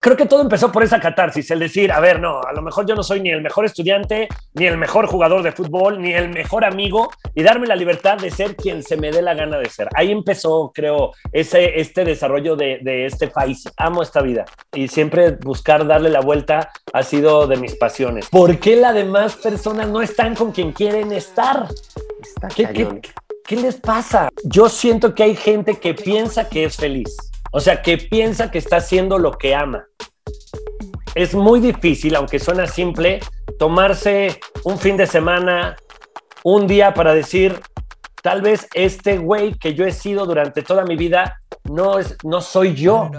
creo que todo empezó por esa catarsis, el decir, a ver, no, a lo mejor yo no soy ni el mejor estudiante, ni el mejor jugador de fútbol, ni el mejor amigo, y darme la libertad de ser quien se me dé la gana de ser. Ahí empezó, creo, ese, este desarrollo de, de este país. Amo esta vida y siempre buscar darle la vuelta ha sido de mis pasiones. ¿Por qué las demás personas no están con quien quieren estar? ¿Qué, qué, ¿Qué les pasa? Yo siento que hay gente que piensa que es feliz o sea, que piensa que está haciendo lo que ama. Es muy difícil, aunque suena simple, tomarse un fin de semana, un día para decir, tal vez este güey que yo he sido durante toda mi vida no, es, no soy yo.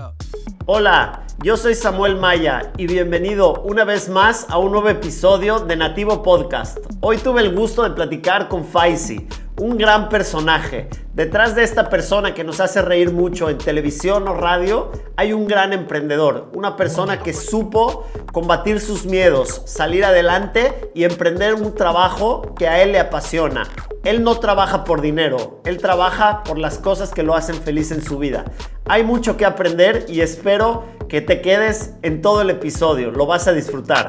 Hola, yo soy Samuel Maya y bienvenido una vez más a un nuevo episodio de Nativo Podcast. Hoy tuve el gusto de platicar con Faisy un gran personaje. Detrás de esta persona que nos hace reír mucho en televisión o radio, hay un gran emprendedor, una persona que supo combatir sus miedos, salir adelante y emprender un trabajo que a él le apasiona. Él no trabaja por dinero, él trabaja por las cosas que lo hacen feliz en su vida. Hay mucho que aprender y espero que te quedes en todo el episodio, lo vas a disfrutar.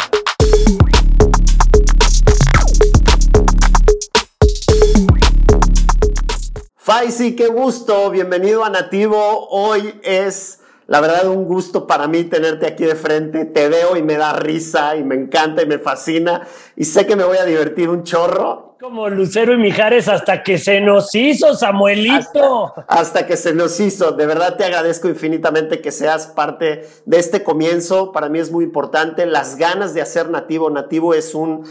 Faisy, qué gusto, bienvenido a Nativo. Hoy es, la verdad, un gusto para mí tenerte aquí de frente. Te veo y me da risa y me encanta y me fascina y sé que me voy a divertir un chorro. Como Lucero y Mijares hasta que se nos hizo, Samuelito. Hasta, que se nos hizo. De verdad te agradezco infinitamente que seas parte de este comienzo. Para mí es muy importante. Las ganas de hacer Nativo. Nativo es un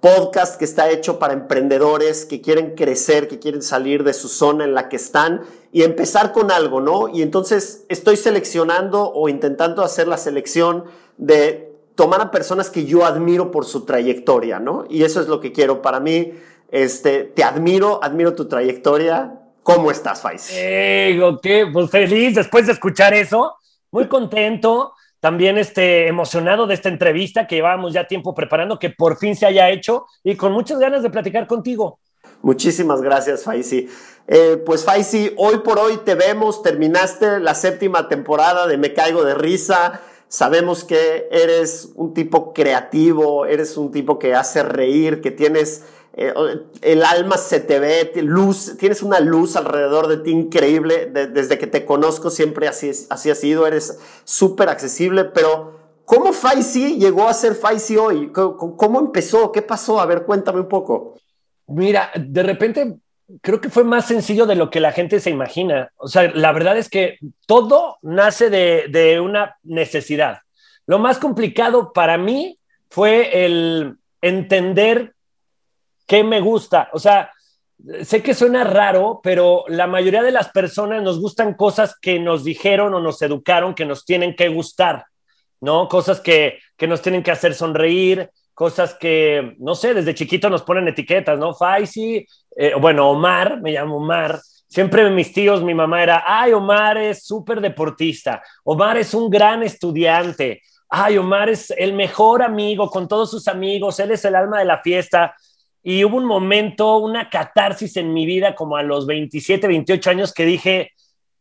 podcast que está hecho para emprendedores que quieren crecer, que quieren salir de su zona en la que están y empezar con algo, ¿no? Y entonces estoy seleccionando o intentando hacer la selección de tomar a personas que yo admiro por su trayectoria, ¿no? Y eso es lo que quiero para mí. Este, te admiro, admiro tu trayectoria. ¿Cómo estás, Faiz? Eh, qué, pues feliz después de escuchar eso, muy contento también este, emocionado de esta entrevista que llevábamos ya tiempo preparando, que por fin se haya hecho y con muchas ganas de platicar contigo. Muchísimas gracias, Faisy. Eh, pues Faisy, hoy por hoy te vemos, terminaste la séptima temporada de Me Caigo de Risa. Sabemos que eres un tipo creativo, eres un tipo que hace reír, que tienes el alma se te ve, luz, tienes una luz alrededor de ti increíble. desde que te conozco siempre así, así ha sido, eres súper accesible, pero ¿cómo Faisy llegó a ser Faisy hoy? ¿Cómo, empezó? ¿Qué pasó? A ver, cuéntame un poco. Mira, de repente creo que fue más sencillo de lo que la gente se imagina. O sea, la verdad es que todo nace de, de una necesidad. Lo más complicado para mí fue el entender ¿Qué me gusta? O sea, sé que suena raro, pero la mayoría de las personas nos gustan cosas que nos dijeron o nos educaron que nos tienen que gustar, ¿no? Cosas que, que nos tienen que hacer sonreír, cosas que, no sé, desde chiquito nos ponen etiquetas, ¿no? Faisy, eh, bueno, Omar, me llamo Omar. Siempre mis tíos, mi mamá era, ay, Omar es súper deportista, Omar es un gran estudiante, ay, Omar es el mejor amigo con todos sus amigos, él es el alma de la fiesta. Y hubo un momento, una catarsis en mi vida, como a los 27, 28 años, que dije,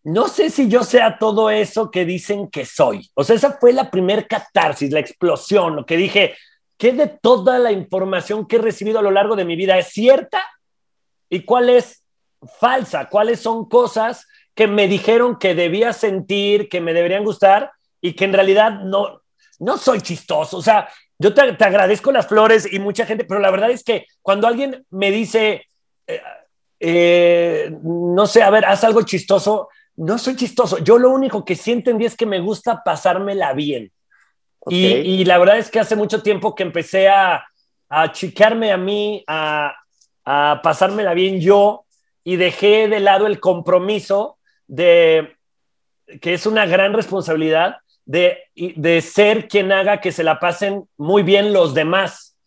no sé si yo sea todo eso que dicen que soy. O sea, esa fue la primer catarsis, la explosión, lo que dije, ¿qué de toda la información que he recibido a lo largo de mi vida es cierta? ¿Y cuál es falsa? ¿Cuáles son cosas que me dijeron que debía sentir, que me deberían gustar y que en realidad no, no soy chistoso? O sea, yo te, agradezco las flores y mucha gente, pero la verdad es que cuando alguien me dice, eh, eh, no sé, a ver, haz algo chistoso, no soy chistoso. Yo lo único que sí entendí es que me gusta pasármela bien. Y, la verdad es que hace mucho tiempo que empecé a, a achicarme a mí, a, a pasármela bien yo y dejé de lado el compromiso de que es una gran responsabilidad de, de ser quien haga que se la pasen muy bien los demás.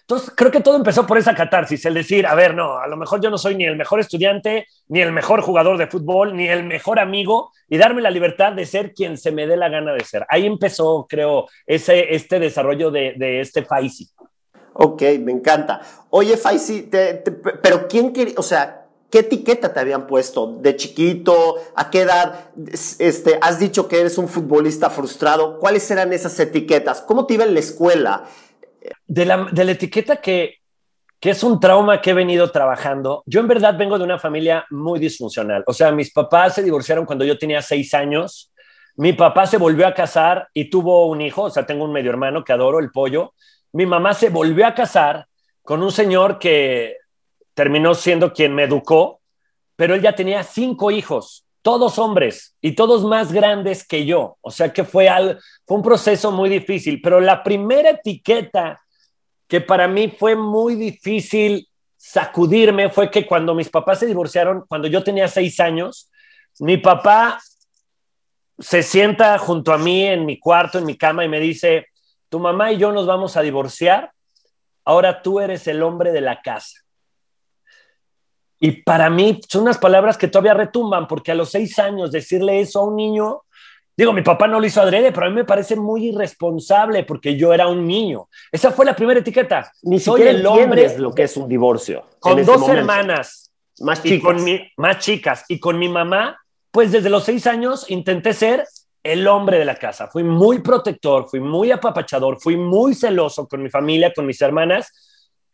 Entonces, creo que todo empezó por esa catarsis, el decir, a ver, no, a lo mejor yo no soy ni el mejor estudiante, ni el mejor jugador de fútbol, ni el mejor amigo, y darme la libertad de ser quien se me dé la gana de ser. Ahí empezó, creo, ese, este desarrollo de, de este Faisy. Ok, me encanta. Oye, Faisy, pero ¿quién quería, o sea, ¿Qué etiqueta te habían puesto de chiquito? ¿A qué edad? Este, has dicho que eres un futbolista frustrado. ¿Cuáles eran esas etiquetas? ¿Cómo te iba en la escuela? De la, de la etiqueta que, que es un trauma que he venido trabajando. Yo en verdad vengo de una familia muy disfuncional. O sea, mis papás se divorciaron cuando yo tenía seis años. Mi papá se volvió a casar y tuvo un hijo. O sea, tengo un medio hermano que adoro, el pollo. Mi mamá se volvió a casar con un señor que terminó siendo quien me educó, pero él ya tenía cinco hijos, todos hombres y todos más grandes que yo. O sea que fue, al, fue un proceso muy difícil, pero la primera etiqueta que para mí fue muy difícil sacudirme fue que cuando mis papás se divorciaron, cuando yo tenía seis años, mi papá se sienta junto a mí en mi cuarto, en mi cama y me dice, tu mamá y yo nos vamos a divorciar, ahora tú eres el hombre de la casa. Y para mí son unas palabras que todavía retumban, porque a los seis años decirle eso a un niño, digo, mi papá no lo hizo adrede, pero a mí me parece muy irresponsable porque yo era un niño. Esa fue la primera etiqueta. Ni soy el hombre lo que es un divorcio. Con dos hermanas más chicas. más chicas y con mi mamá, pues desde los seis años intenté ser el hombre de la casa. Fui muy protector, fui muy apapachador, fui muy celoso con mi familia, con mis hermanas,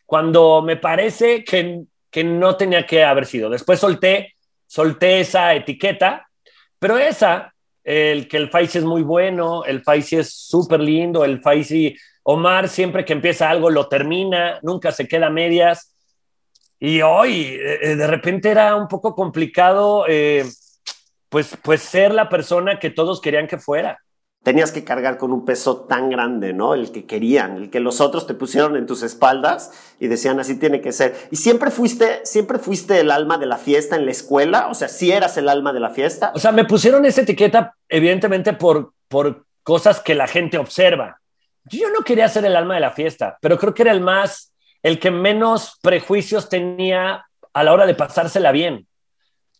cuando me parece que que no tenía que haber sido. Después solté, solté esa etiqueta, pero esa, el que el Faisy es muy bueno, el Faisy es súper lindo, el Faisy, Omar siempre que empieza algo lo termina, nunca se queda a medias. Y hoy, eh, de repente era un poco complicado, eh, pues, pues ser la persona que todos querían que fuera tenías que cargar con un peso tan grande, ¿no? El que querían, el que los otros te pusieron en tus espaldas y decían así tiene que ser. Y siempre fuiste, siempre fuiste el alma de la fiesta en la escuela, o sea, si eras el alma de la fiesta. O sea, me pusieron esa etiqueta evidentemente por, por cosas que la gente observa. Yo no quería ser el alma de la fiesta, pero creo que era el más, el que menos prejuicios tenía a la hora de pasársela bien.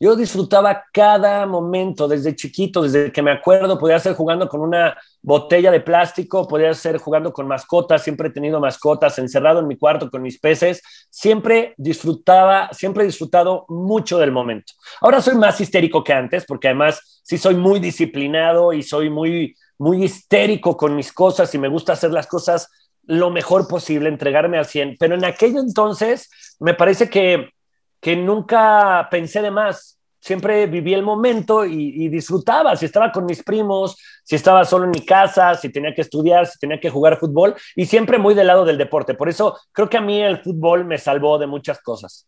Yo disfrutaba cada momento desde chiquito, desde que me acuerdo, podía ser jugando con una botella de plástico, podía ser jugando con mascotas, siempre he tenido mascotas, encerrado en mi cuarto con mis peces, siempre disfrutaba, siempre he disfrutado mucho del momento. Ahora soy más histérico que antes, porque además sí soy muy disciplinado y soy muy, muy histérico con mis cosas y me gusta hacer las cosas lo mejor posible, entregarme al 100, pero en aquel entonces me parece que que nunca pensé de más. Siempre viví el momento y, disfrutaba. Si estaba con mis primos, si estaba solo en mi casa, si tenía que estudiar, si tenía que jugar fútbol, y siempre muy del lado del deporte. Por eso creo que a mí el fútbol me salvó de muchas cosas.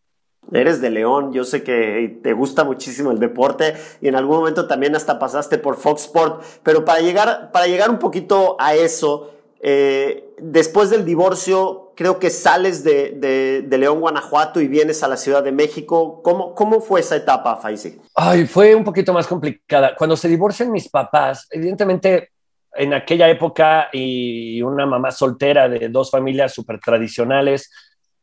Eres de León, yo sé que te gusta muchísimo el deporte y en algún momento también hasta pasaste por Fox Sport, pero para llegar, para llegar un poquito a eso, eh, después del divorcio, creo que sales de, León, Guanajuato y vienes a la Ciudad de México. ¿Cómo, cómo fue esa etapa, Faisy? Ay, fue un poquito más complicada. Cuando se divorcian mis papás, evidentemente en aquella época y una mamá soltera de dos familias súper tradicionales,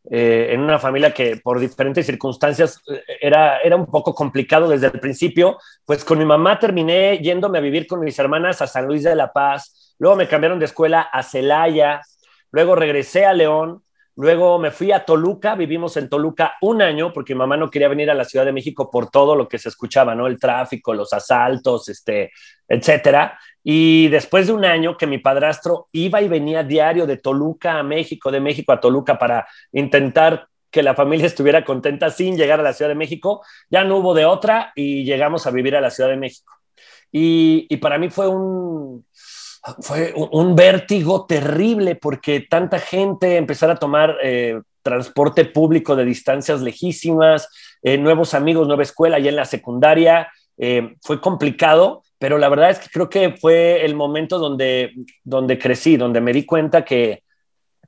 eh, en una familia que por diferentes circunstancias eh, era, era un poco complicado desde el principio, pues con mi mamá terminé yéndome a vivir con mis hermanas a San Luis de la Paz, Luego me cambiaron de escuela a Celaya, luego regresé a León, luego me fui a Toluca, vivimos en Toluca un año porque mi mamá no quería venir a la Ciudad de México por todo lo que se escuchaba, ¿no? El tráfico, los asaltos, este, etcétera. Y después de un año que mi padrastro iba y venía diario de Toluca a México, de México a Toluca para intentar que la familia estuviera contenta sin llegar a la Ciudad de México, ya no hubo de otra y llegamos a vivir a la Ciudad de México. Y, y para mí fue un, fue un vértigo terrible porque tanta gente empezara a tomar eh, transporte público de distancias lejísimas, eh, nuevos amigos, nueva escuela, ya en la secundaria, eh, fue complicado, pero la verdad es que creo que fue el momento donde, donde crecí, donde me di cuenta que,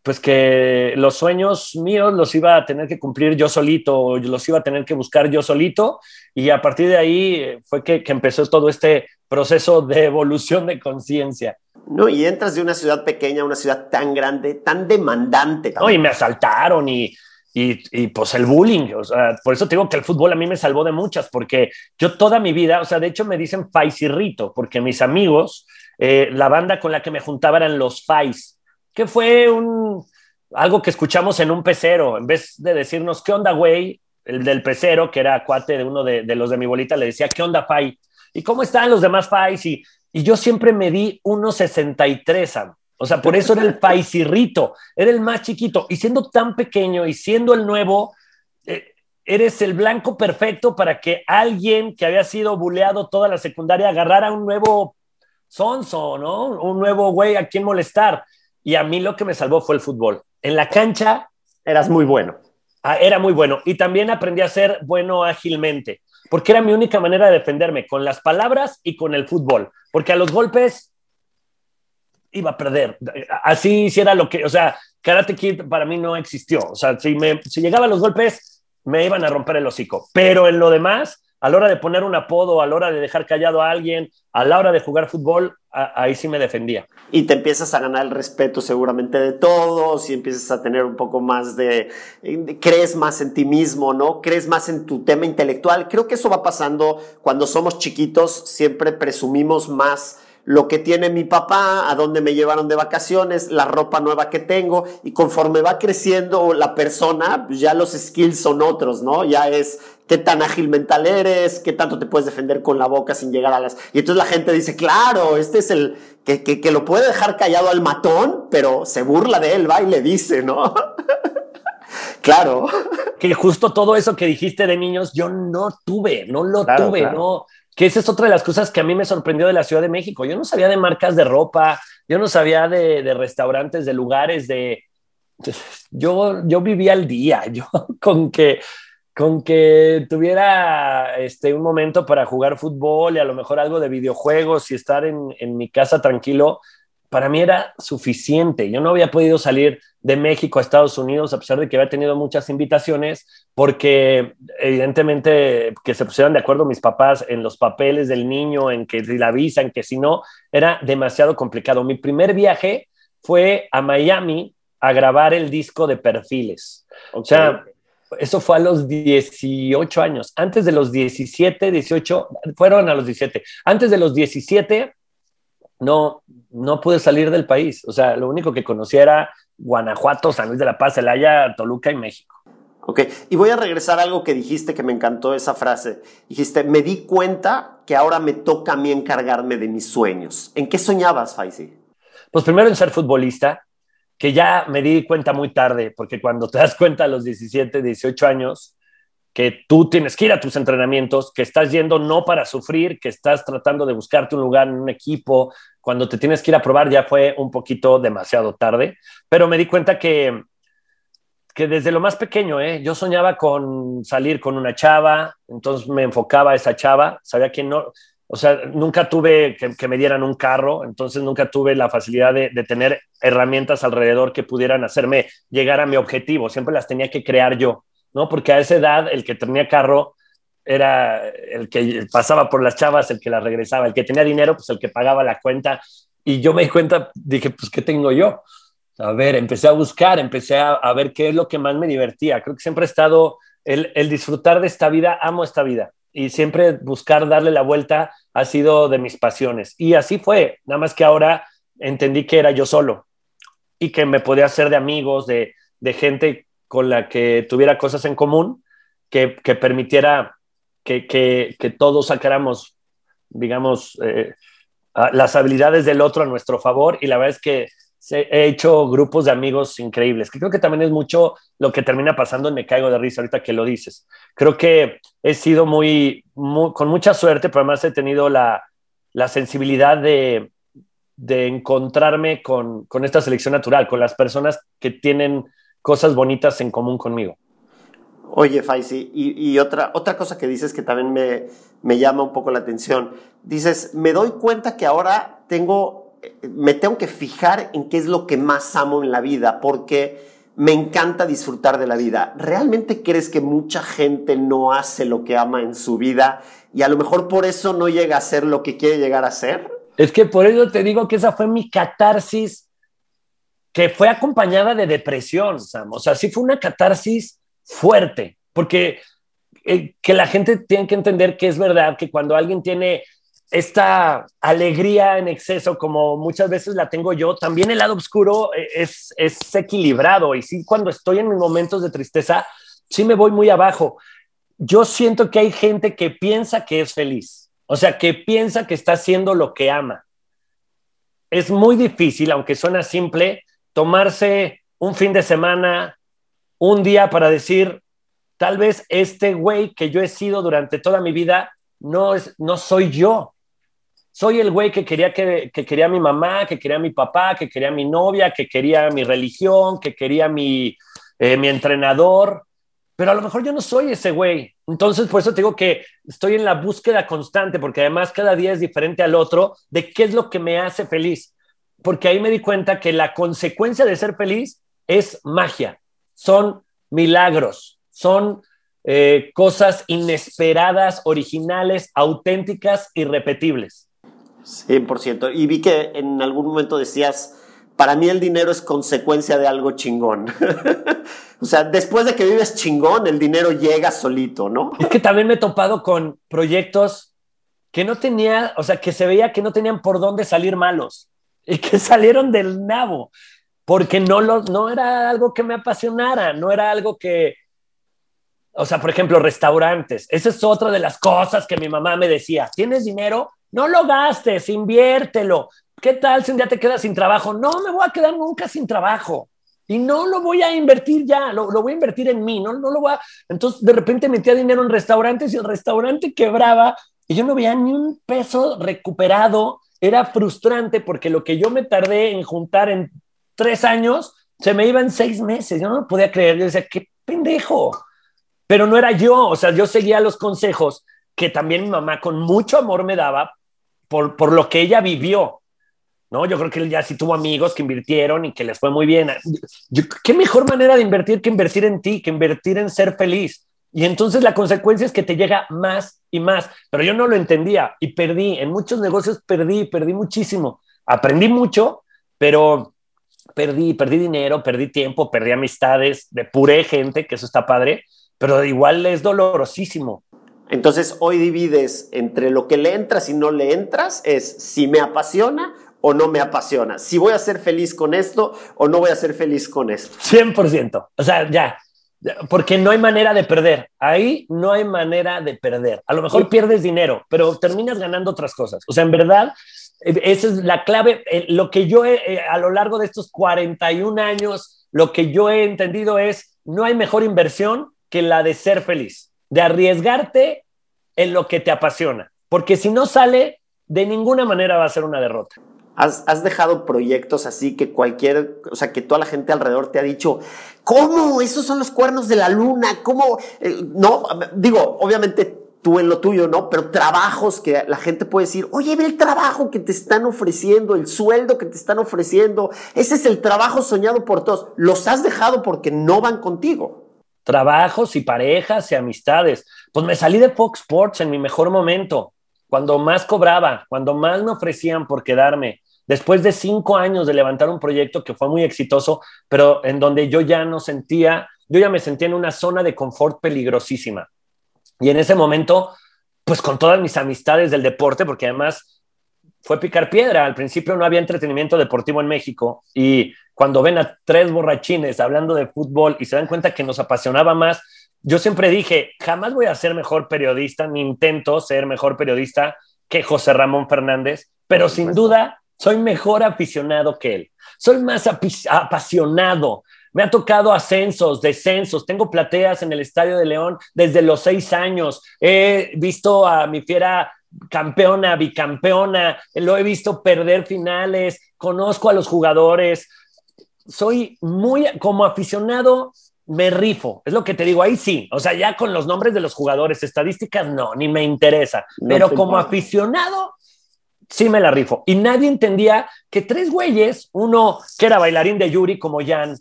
pues que los sueños míos los iba a tener que cumplir yo solito, los iba a tener que buscar yo solito, y a partir de ahí fue que, que empezó todo este proceso de evolución de conciencia. No, y entras de una ciudad pequeña a una ciudad tan grande, tan demandante. No, y me asaltaron y, y, pues el bullying, o sea, por eso te digo que el fútbol a mí me salvó de muchas, porque yo toda mi vida, o sea, de hecho me dicen Faisirrito, porque mis amigos, eh, la banda con la que me juntaba eran los Fais, que fue un, algo que escuchamos en un pecero, en vez de decirnos, ¿qué onda, güey? el del pecero, que era cuate de uno de, los de mi bolita, le decía, ¿qué onda, Fai? ¿Y cómo están los demás Fais? Y, y yo siempre me di 1,63, O sea, por eso era el paisirrito, era el más chiquito. Y siendo tan pequeño y siendo el nuevo, eh, eres el blanco perfecto para que alguien que había sido buleado toda la secundaria agarrara un nuevo sonso, ¿no? Un nuevo güey a quien molestar. Y a mí lo que me salvó fue el fútbol. En la cancha eras muy bueno. Ah, era muy bueno. Y también aprendí a ser bueno ágilmente, porque era mi única manera de defenderme, con las palabras y con el fútbol. Porque a los golpes iba a perder. Así hiciera lo que, o sea, Karate Kid para mí no existió. O sea, si, me, si llegaba a los golpes, me iban a romper el hocico. Pero en lo demás, a la hora de poner un apodo, a la hora de dejar callado a alguien, a la hora de jugar fútbol, ahí sí me defendía. Y te empiezas a ganar el respeto seguramente de todos y empiezas a tener un poco más de, crees más en ti mismo, ¿no? Crees más en tu tema intelectual. Creo que eso va pasando cuando somos chiquitos, siempre presumimos más lo que tiene mi papá, a dónde me llevaron de vacaciones, la ropa nueva que tengo, y conforme va creciendo la persona, pues ya los skills son otros, ¿no? Ya es qué tan ágil mental eres, qué tanto te puedes defender con la boca sin llegar a las... Y entonces la gente dice, claro, este es el que, que, lo puede dejar callado al matón, pero se burla de él, va y le dice, ¿no? claro. Que justo todo eso que dijiste de niños, yo no tuve, no lo tuve, no que esa es otra de las cosas que a mí me sorprendió de la Ciudad de México. Yo no sabía de marcas de ropa, yo no sabía de, restaurantes, de lugares, de... Yo, yo vivía al día, yo con que, con que tuviera este, un momento para jugar fútbol y a lo mejor algo de videojuegos y estar en, en mi casa tranquilo, para mí era suficiente. Yo no había podido salir de México a Estados Unidos a pesar de que había tenido muchas invitaciones, porque evidentemente que se pusieran de acuerdo mis papás en los papeles del niño, en que si la visa, en que si no, era demasiado complicado. Mi primer viaje fue a Miami a grabar el disco de perfiles. O sea, eso fue a los 18 años. Antes de los 17, 18, fueron a los 17. Antes de los 17 no, no pude salir del país. O sea, lo único que conocía era Guanajuato, San Luis de la Paz, Celaya, Toluca y México. Ok, y voy a regresar a algo que dijiste que me encantó esa frase. Dijiste, me di cuenta que ahora me toca a mí encargarme de mis sueños. ¿En qué soñabas, Faisy? Pues primero en ser futbolista, que ya me di cuenta muy tarde, porque cuando te das cuenta a los 17, 18 años, que tú tienes que ir a tus entrenamientos, que estás yendo no para sufrir, que estás tratando de buscarte un lugar en un equipo, cuando te tienes que ir a probar ya fue un poquito demasiado tarde, pero me di cuenta que, que desde lo más pequeño, ¿eh? yo soñaba con salir con una chava, entonces me enfocaba a esa chava, sabía que no, o sea, nunca tuve que, me dieran un carro, entonces nunca tuve la facilidad de, de, tener herramientas alrededor que pudieran hacerme llegar a mi objetivo, siempre las tenía que crear yo. ¿no? Porque a esa edad el que tenía carro era el que pasaba por las chavas, el que las regresaba, el que tenía dinero, pues el que pagaba la cuenta. Y yo me di cuenta, dije, pues, ¿qué tengo yo? A ver, empecé a buscar, empecé a, ver qué es lo que más me divertía. Creo que siempre ha estado el, el disfrutar de esta vida, amo esta vida. Y siempre buscar darle la vuelta ha sido de mis pasiones. Y así fue, nada más que ahora entendí que era yo solo y que me podía hacer de amigos, de, de gente con la que tuviera cosas en común, que, que permitiera que, que, que, todos sacáramos, digamos, eh, las habilidades del otro a nuestro favor. Y la verdad es que he hecho grupos de amigos increíbles, que creo que también es mucho lo que termina pasando en Me Caigo de Risa ahorita que lo dices. Creo que he sido muy, con mucha suerte, pero además he tenido la, la sensibilidad de, de encontrarme con, con, esta selección natural, con las personas que tienen cosas bonitas en común conmigo. Oye, Faisy, y, otra, otra cosa que dices que también me, me llama un poco la atención. Dices, me doy cuenta que ahora tengo, me tengo que fijar en qué es lo que más amo en la vida, porque me encanta disfrutar de la vida. ¿Realmente crees que mucha gente no hace lo que ama en su vida y a lo mejor por eso no llega a ser lo que quiere llegar a ser? Es que por eso te digo que esa fue mi catarsis que fue acompañada de depresión, Sam. O sea, sí fue una catarsis fuerte, porque eh, que la gente tiene que entender que es verdad que cuando alguien tiene esta alegría en exceso, como muchas veces la tengo yo, también el lado oscuro eh, es, es equilibrado. Y sí, cuando estoy en momentos de tristeza, sí me voy muy abajo. Yo siento que hay gente que piensa que es feliz, o sea, que piensa que está haciendo lo que ama. Es muy difícil, aunque suena simple, tomarse un fin de semana, un día para decir, tal vez este güey que yo he sido durante toda mi vida no, es, no soy yo. Soy el güey que quería, que, quería mi mamá, que quería mi papá, que quería mi novia, que quería mi religión, que quería mi, eh, mi entrenador, pero a lo mejor yo no soy ese güey. Entonces, por eso te digo que estoy en la búsqueda constante, porque además cada día es diferente al otro de qué es lo que me hace feliz. Porque ahí me di cuenta que la consecuencia de ser feliz es magia, son milagros, son eh, cosas inesperadas, originales, auténticas, irrepetibles. 100%. Y vi que en algún momento decías, para mí el dinero es consecuencia de algo chingón. o sea, después de que vives chingón, el dinero llega solito, ¿no? Es que también me he topado con proyectos que no tenía, o sea, que se veía que no tenían por dónde salir malos y que salieron del nabo, porque no, lo, no era algo que me apasionara, no era algo que, o sea, por ejemplo, restaurantes. Esa es otra de las cosas que mi mamá me decía. ¿Tienes dinero? No lo gastes, inviértelo. ¿Qué tal si un día te quedas sin trabajo? No me voy a quedar nunca sin trabajo. Y no lo voy a invertir ya, lo, voy a invertir en mí, no, no lo voy a... Entonces, de repente metía dinero en restaurantes y el restaurante quebraba y yo no veía ni un peso recuperado. Era frustrante porque lo que yo me tardé en juntar en tres años, se me iba en seis meses. Yo no lo podía creer. Yo decía, qué pendejo pero no era yo, o sea, yo seguía los consejos que también mi mamá con mucho amor me daba por, por lo que ella vivió. ¿no? Yo creo que él ya sí tuvo amigos que invirtieron y que les fue muy bien. ¿Qué mejor manera de invertir que invertir en ti, que invertir en ser feliz? Y entonces la consecuencia es que te llega más y más, pero yo no lo entendía y perdí, en muchos negocios perdí, perdí muchísimo, aprendí mucho, pero perdí, perdí dinero, perdí tiempo, perdí amistades, depuré gente, que eso está padre, pero igual es dolorosísimo. Entonces hoy divides entre lo que le entras y no le entras, es si me apasiona o no me apasiona, si voy a ser feliz con esto o no voy a ser feliz con esto. 100%, o sea, ya, porque no hay manera de perder, ahí no hay manera de perder. A lo mejor pierdes dinero, pero terminas ganando otras cosas. O sea, en verdad, esa es la clave. Eh, lo que yo he, eh, a lo largo de estos 41 años, lo que yo he entendido es, no hay mejor inversión que la de ser feliz, de arriesgarte en lo que te apasiona, porque si no sale, de ninguna manera va a ser una derrota. Has, dejado proyectos así que cualquier, o sea, que toda la gente alrededor te ha dicho, ¿cómo? Esos son los cuernos de la luna, ¿cómo? Eh, no, digo, obviamente tú en lo tuyo, ¿no? Pero trabajos que la gente puede decir, oye, ve el trabajo que te están ofreciendo, el sueldo que te están ofreciendo, ese es el trabajo soñado por todos. Los has dejado porque no van contigo trabajos y parejas y amistades. Pues me salí de Fox Sports en mi mejor momento, cuando más cobraba, cuando más me ofrecían por quedarme. Después de cinco años de levantar un proyecto que fue muy exitoso, pero en donde yo ya no sentía, yo ya me sentía en una zona de confort peligrosísima. Y en ese momento, pues con todas mis amistades del deporte, porque además fue picar piedra. Al principio no había entretenimiento deportivo en México y cuando ven a tres borrachines hablando de fútbol y se dan cuenta que nos apasionaba más, yo siempre dije, jamás voy a ser mejor periodista, ni intento ser mejor periodista que José Ramón Fernández, pero sin duda soy mejor aficionado que él. Soy más apasionado. Me ha tocado ascensos, descensos. Tengo plateas en el Estadio de León desde los seis años. He visto a mi fiera campeona, bicampeona. Lo he visto perder finales. Conozco a los jugadores soy muy, como aficionado, me rifo, es lo que te digo, ahí sí, o sea, ya con los nombres de los jugadores, estadísticas, no, ni me interesa, pero como aficionado, sí me la rifo. Y nadie entendía que tres güeyes, uno que era bailarín de Yuri como Jan,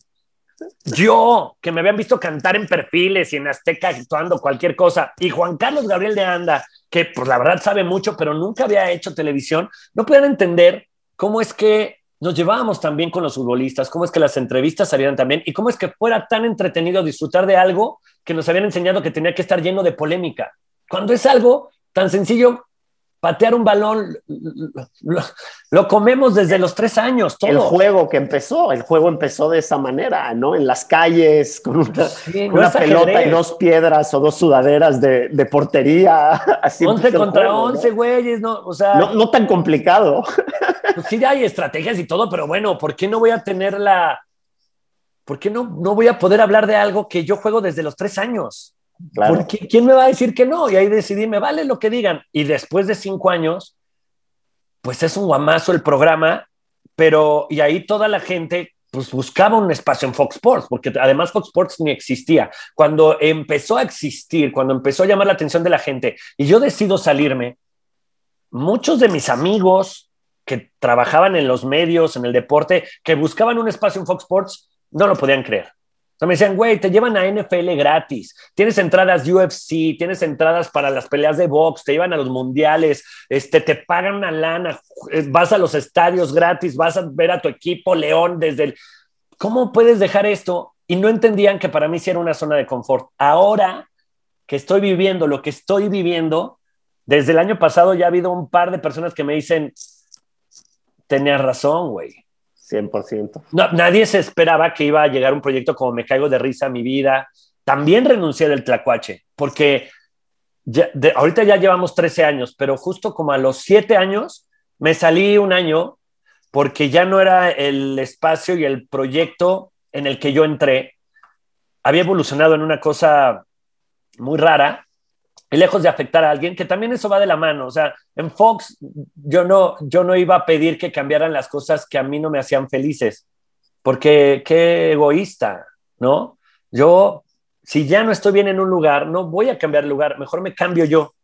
yo, que me habían visto cantar en perfiles y en Azteca actuando cualquier cosa, y Juan Carlos Gabriel de Anda, que pues la verdad sabe mucho, pero nunca había hecho televisión, no podían entender cómo es que nos llevábamos también con los futbolistas, cómo es que las entrevistas salieran también y cómo es que fuera tan entretenido disfrutar de algo que nos habían enseñado que tenía que estar lleno de polémica, cuando es algo tan sencillo patear un balón, lo, comemos desde los tres años. Todo. El juego que empezó, el juego empezó de esa manera, ¿no? En las calles, con una, pelota y dos piedras o dos sudaderas de, portería. Así 11 contra 11, güeyes, ¿no? O sea, no, no tan complicado. Pues sí, hay estrategias y todo, pero bueno, ¿por qué no voy a tener la... ¿Por qué no, no voy a poder hablar de algo que yo juego desde los tres años? Porque ¿quién me va a decir que no? Y ahí decidí, me vale lo que digan. Y después de cinco años, pues es un guamazo el programa, pero y ahí toda la gente pues buscaba un espacio en Fox Sports, porque además Fox Sports ni existía. Cuando empezó a existir, cuando empezó a llamar la atención de la gente y yo decido salirme, muchos de mis amigos que trabajaban en los medios, en el deporte, que buscaban un espacio en Fox Sports, no lo podían creer me decían, güey, te llevan a NFL gratis, tienes entradas UFC, tienes entradas para las peleas de box, te llevan a los mundiales, este, te pagan una lana, eh, vas a los estadios gratis, vas a ver a tu equipo León desde el... ¿Cómo puedes dejar esto? Y no entendían que para mí sí era una zona de confort. Ahora que estoy viviendo lo que estoy viviendo, desde el año pasado ya ha habido un par de personas que me dicen, tenías razón, güey 100%. No, nadie se esperaba que iba a llegar un proyecto como Me Caigo de Risa mi vida. También renuncié del Tlacuache, porque ahorita ya llevamos 13 años, pero justo como a los 7 años me salí un año porque ya no era el espacio y el proyecto en el que yo entré. Había evolucionado en una cosa muy rara lejos de afectar a alguien, que también eso va de la mano. O sea, en Fox yo no, yo no iba a pedir que cambiaran las cosas que a mí no me hacían felices, porque qué egoísta, ¿no? Yo, si ya no estoy bien en un lugar, no voy a cambiar el lugar, mejor me cambio yo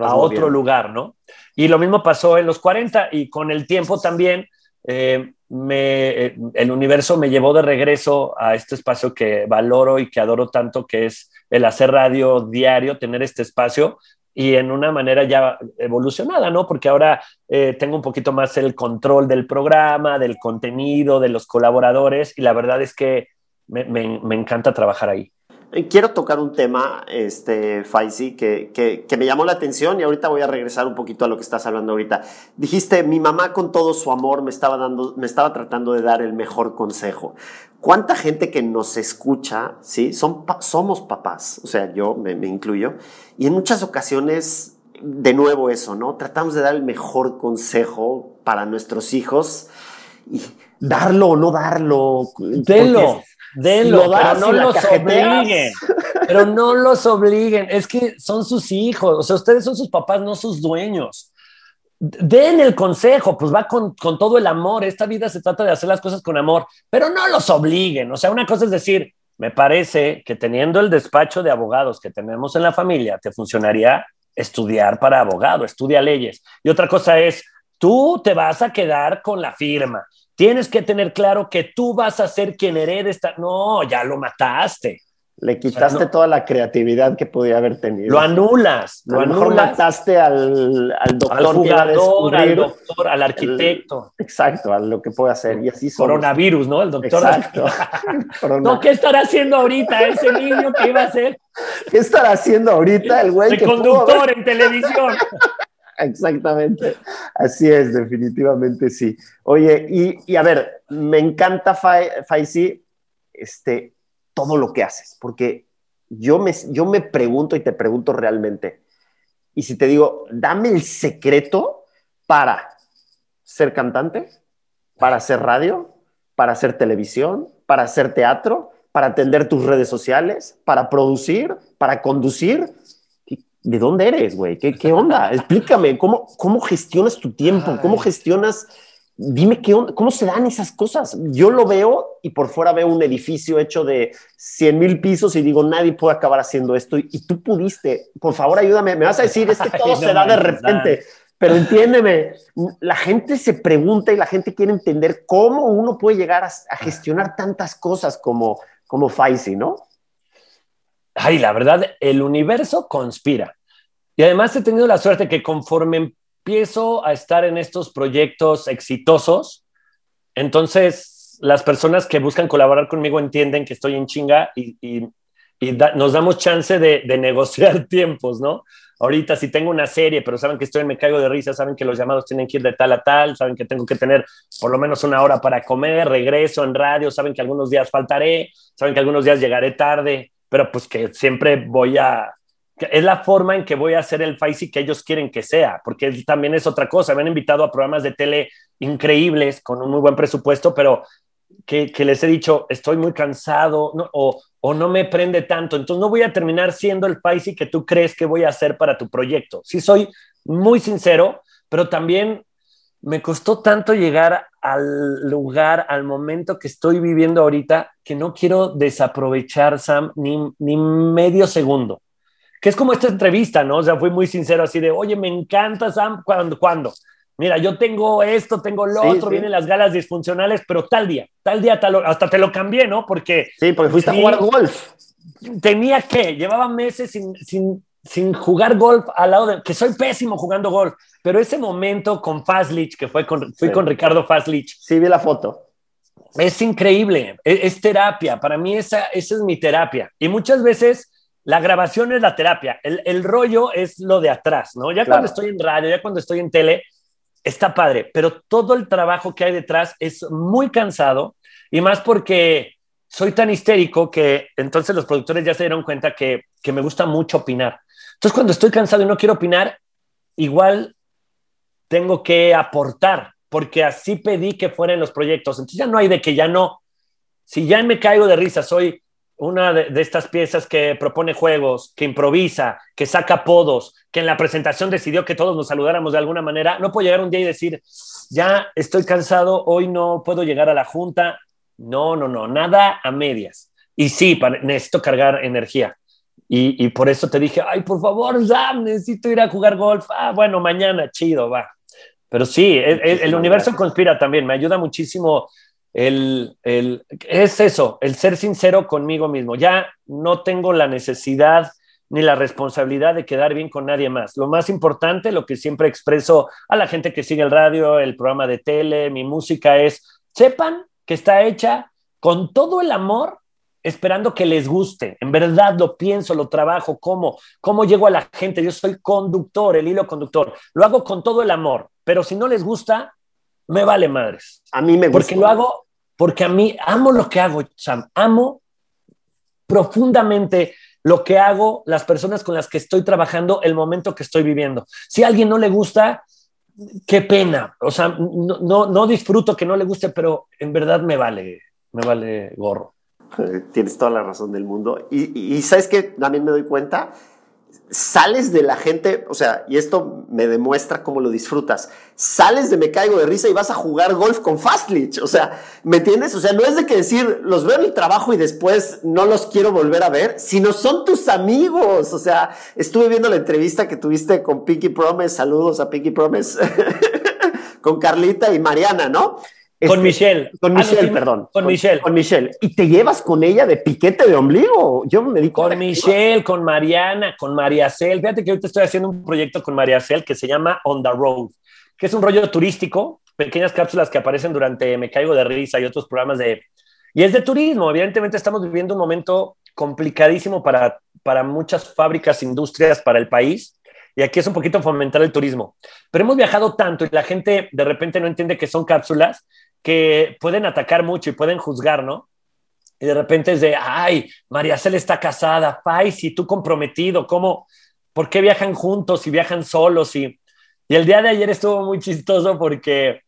a otro lugar, ¿no? Y lo mismo pasó en los 40 y con el tiempo también eh, me, eh, el universo me llevó de regreso a este espacio que valoro y que adoro tanto, que es el hacer radio diario, tener este espacio y en una manera ya evolucionada, ¿no? Porque ahora eh, tengo un poquito más el control del programa, del contenido, de los colaboradores y la verdad es que me, me encanta trabajar ahí. Eh, quiero tocar un tema, este, Faisy, que, que, me llamó la atención y ahorita voy a regresar un poquito a lo que estás hablando ahorita. Dijiste, mi mamá con todo su amor me estaba, dando, me estaba tratando de dar el mejor consejo. ¿Cuánta gente que nos escucha, sí? Son, somos papás, o sea, yo me, me incluyo, y en muchas ocasiones, de nuevo eso, ¿no? Tratamos de dar el mejor consejo para nuestros hijos y darlo o no darlo. Denlo Denlo, pero no los obliguen. Pero no los obliguen. Es que son sus hijos. O sea, ustedes son sus papás, no sus dueños. Den el consejo, pues va con, con todo el amor. Esta vida se trata de hacer las cosas con amor, pero no los obliguen. O sea, una cosa es decir, me parece que teniendo el despacho de abogados que tenemos en la familia, te funcionaría estudiar para abogado, estudia leyes. Y otra cosa es, tú te vas a quedar con la firma Tienes que tener claro que tú vas a ser quien herede esta. No, ya lo mataste. Le quitaste toda la creatividad que podía haber tenido. Lo anulas. Lo a mejor mataste al, al doctor. Al jugador, al doctor, al arquitecto. exacto, a lo que puede hacer. Y así Coronavirus, ¿no? El doctor. Exacto. no, ¿qué estará haciendo ahorita ese niño que iba a ser? ¿Qué estará haciendo ahorita el güey? El conductor en televisión. Exactamente. Así es, definitivamente sí. Oye, y, a ver, me encanta, Faisy, este, todo lo que haces, porque yo me, yo me pregunto y te pregunto realmente, y si te digo, dame el secreto para ser cantante, para hacer radio, para hacer televisión, para hacer teatro, para atender tus redes sociales, para producir, para conducir, ¿de dónde eres, güey? ¿Qué, ¿Qué, onda? Explícame, ¿cómo, ¿cómo gestionas tu tiempo? ¿Cómo gestionas? Dime qué onda, cómo se dan esas cosas. Yo lo veo y por fuera veo un edificio hecho de 100 mil pisos y digo, nadie puede acabar haciendo esto. Y, tú pudiste, por favor, ayúdame. Me vas a decir, es que todo se da de repente. Pero entiéndeme, la gente se pregunta y la gente quiere entender cómo uno puede llegar a, gestionar tantas cosas como, como Faisy, ¿no? Ay, la verdad, el universo conspira. Y además he tenido la suerte que conforme empiezo a estar en estos proyectos exitosos, entonces las personas que buscan colaborar conmigo entienden que estoy en chinga y, y nos damos chance de, de, negociar tiempos, ¿no? Ahorita si tengo una serie, pero saben que estoy me caigo de risa, saben que los llamados tienen que ir de tal a tal, saben que tengo que tener por lo menos una hora para comer, regreso en radio, saben que algunos días faltaré, saben que algunos días llegaré tarde, pero pues que siempre voy a... Es la forma en que voy a hacer el Faisy que ellos quieren que sea, porque también es otra cosa. Me han invitado a programas de tele increíbles, con un muy buen presupuesto, pero que, les he dicho, estoy muy cansado o, no me prende tanto, entonces no voy a terminar siendo el Faisy que tú crees que voy a hacer para tu proyecto. Sí, soy muy sincero, pero también me costó tanto llegar al lugar, al momento que estoy viviendo ahorita, que no quiero desaprovechar, Sam, ni, ni medio segundo. Que es como esta entrevista, ¿no? O sea, fui muy sincero así de, oye, me encanta, Sam, ¿cuándo? ¿Cuándo? Mira, yo tengo esto, tengo lo otro, vienen las galas disfuncionales, pero tal día, tal día, tal hasta te lo cambié, ¿no? Porque... Sí, porque fuiste a jugar golf. Tenía que, llevaba meses sin, sin, sin jugar golf al lado de, que soy pésimo jugando golf, pero ese momento con Fazlich, que fue con, fui con Ricardo Fazlich. Sí, vi la foto. Es increíble, es, es, terapia, para mí esa, esa es mi terapia. Y muchas veces la grabación es la terapia, el, el rollo es lo de atrás, ¿no? Ya cuando estoy en radio, ya cuando estoy en tele, está padre, pero todo el trabajo que hay detrás es muy cansado y más porque soy tan histérico que entonces los productores ya se dieron cuenta que, que me gusta mucho opinar. Entonces cuando estoy cansado y no quiero opinar, igual tengo que aportar, porque así pedí que fueran los proyectos. Entonces ya no hay de que ya no. Si ya me caigo de risa, soy una de, estas piezas que propone juegos, que improvisa, que saca podos, que en la presentación decidió que todos nos saludáramos de alguna manera, no puedo llegar un día y decir, ya estoy cansado, hoy no puedo llegar a la junta. No, no, no, nada a medias. Y sí, necesito cargar energía. Y, por eso te dije, ay, por favor, Sam, necesito ir a jugar golf. Ah, bueno, mañana, chido, va. Pero sí, el universo conspira también, me ayuda muchísimo el, el, es eso, el ser sincero conmigo mismo. Ya no tengo la necesidad ni la responsabilidad de quedar bien con nadie más. Lo más importante, lo que siempre expreso a la gente que sigue el radio, el programa de tele, mi música es, sepan que está hecha con todo el amor, esperando que les guste. En verdad lo pienso, lo trabajo, cómo, cómo llego a la gente. Yo soy conductor, el hilo conductor. Lo hago con todo el amor, pero si no les gusta, me vale madres. A mí me gusta. Porque lo hago porque a mí amo lo que hago, Sam, amo profundamente lo que hago, las personas con las que estoy trabajando, el momento que estoy viviendo. Si a alguien no le gusta, qué pena, o sea, no, no, disfruto que no le guste, pero en verdad me vale, me vale gorro. Tienes toda la razón del mundo. Y, y sabes que también me doy cuenta sales de la gente, o sea, y esto me demuestra cómo lo disfrutas, sales de me caigo de risa y vas a jugar golf con Fastlich, o sea, ¿me entiendes? O sea, no es de que decir, los veo en el trabajo y después no los quiero volver a ver, sino son tus amigos, o sea, estuve viendo la entrevista que tuviste con Pinky Promise, saludos a Pinky Promise, con Carlita y Mariana, ¿no? Con este, Michelle. Con ah, Michelle, perdón. Con, Michelle. Con Michelle. ¿Y te llevas con ella de piquete de ombligo? Yo me di Con Michelle, con Mariana, con María Cel. Fíjate que ahorita estoy haciendo un proyecto con María Cel que se llama On the Road, que es un rollo turístico, pequeñas cápsulas que aparecen durante Me Caigo de Risa y otros programas de... Y es de turismo. Evidentemente estamos viviendo un momento complicadísimo para, para muchas fábricas, industrias, para el país. Y aquí es un poquito fomentar el turismo. Pero hemos viajado tanto y la gente de repente no entiende que son cápsulas que pueden atacar mucho y pueden juzgar, ¿no? Y de repente es de, ay, María Cel está casada, si tú comprometido, ¿cómo? ¿Por qué viajan juntos y viajan solos? Y, y el día de ayer estuvo muy chistoso porque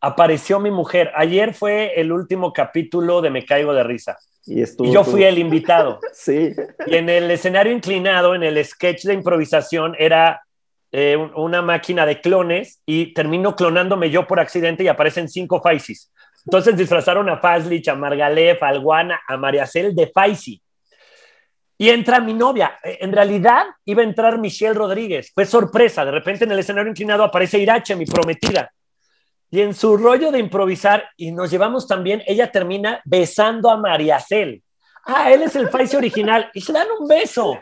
apareció mi mujer. Ayer fue el último capítulo de Me Caigo de Risa. Y, y yo fui el invitado. sí. Y en el escenario inclinado, en el sketch de improvisación, era eh, una máquina de clones y termino clonándome yo por accidente y aparecen cinco Faisis. Entonces disfrazaron a Fazlich, a Margalef, a Alguana, a Mariacel de Faisi. Y entra mi novia. Eh, en realidad iba a entrar Michelle Rodríguez. Fue sorpresa. De repente en el escenario inclinado aparece Irache, mi prometida. Y en su rollo de improvisar, y nos llevamos también, ella termina besando a Mariacel. Ah, él es el Faisi original. Y se dan un beso.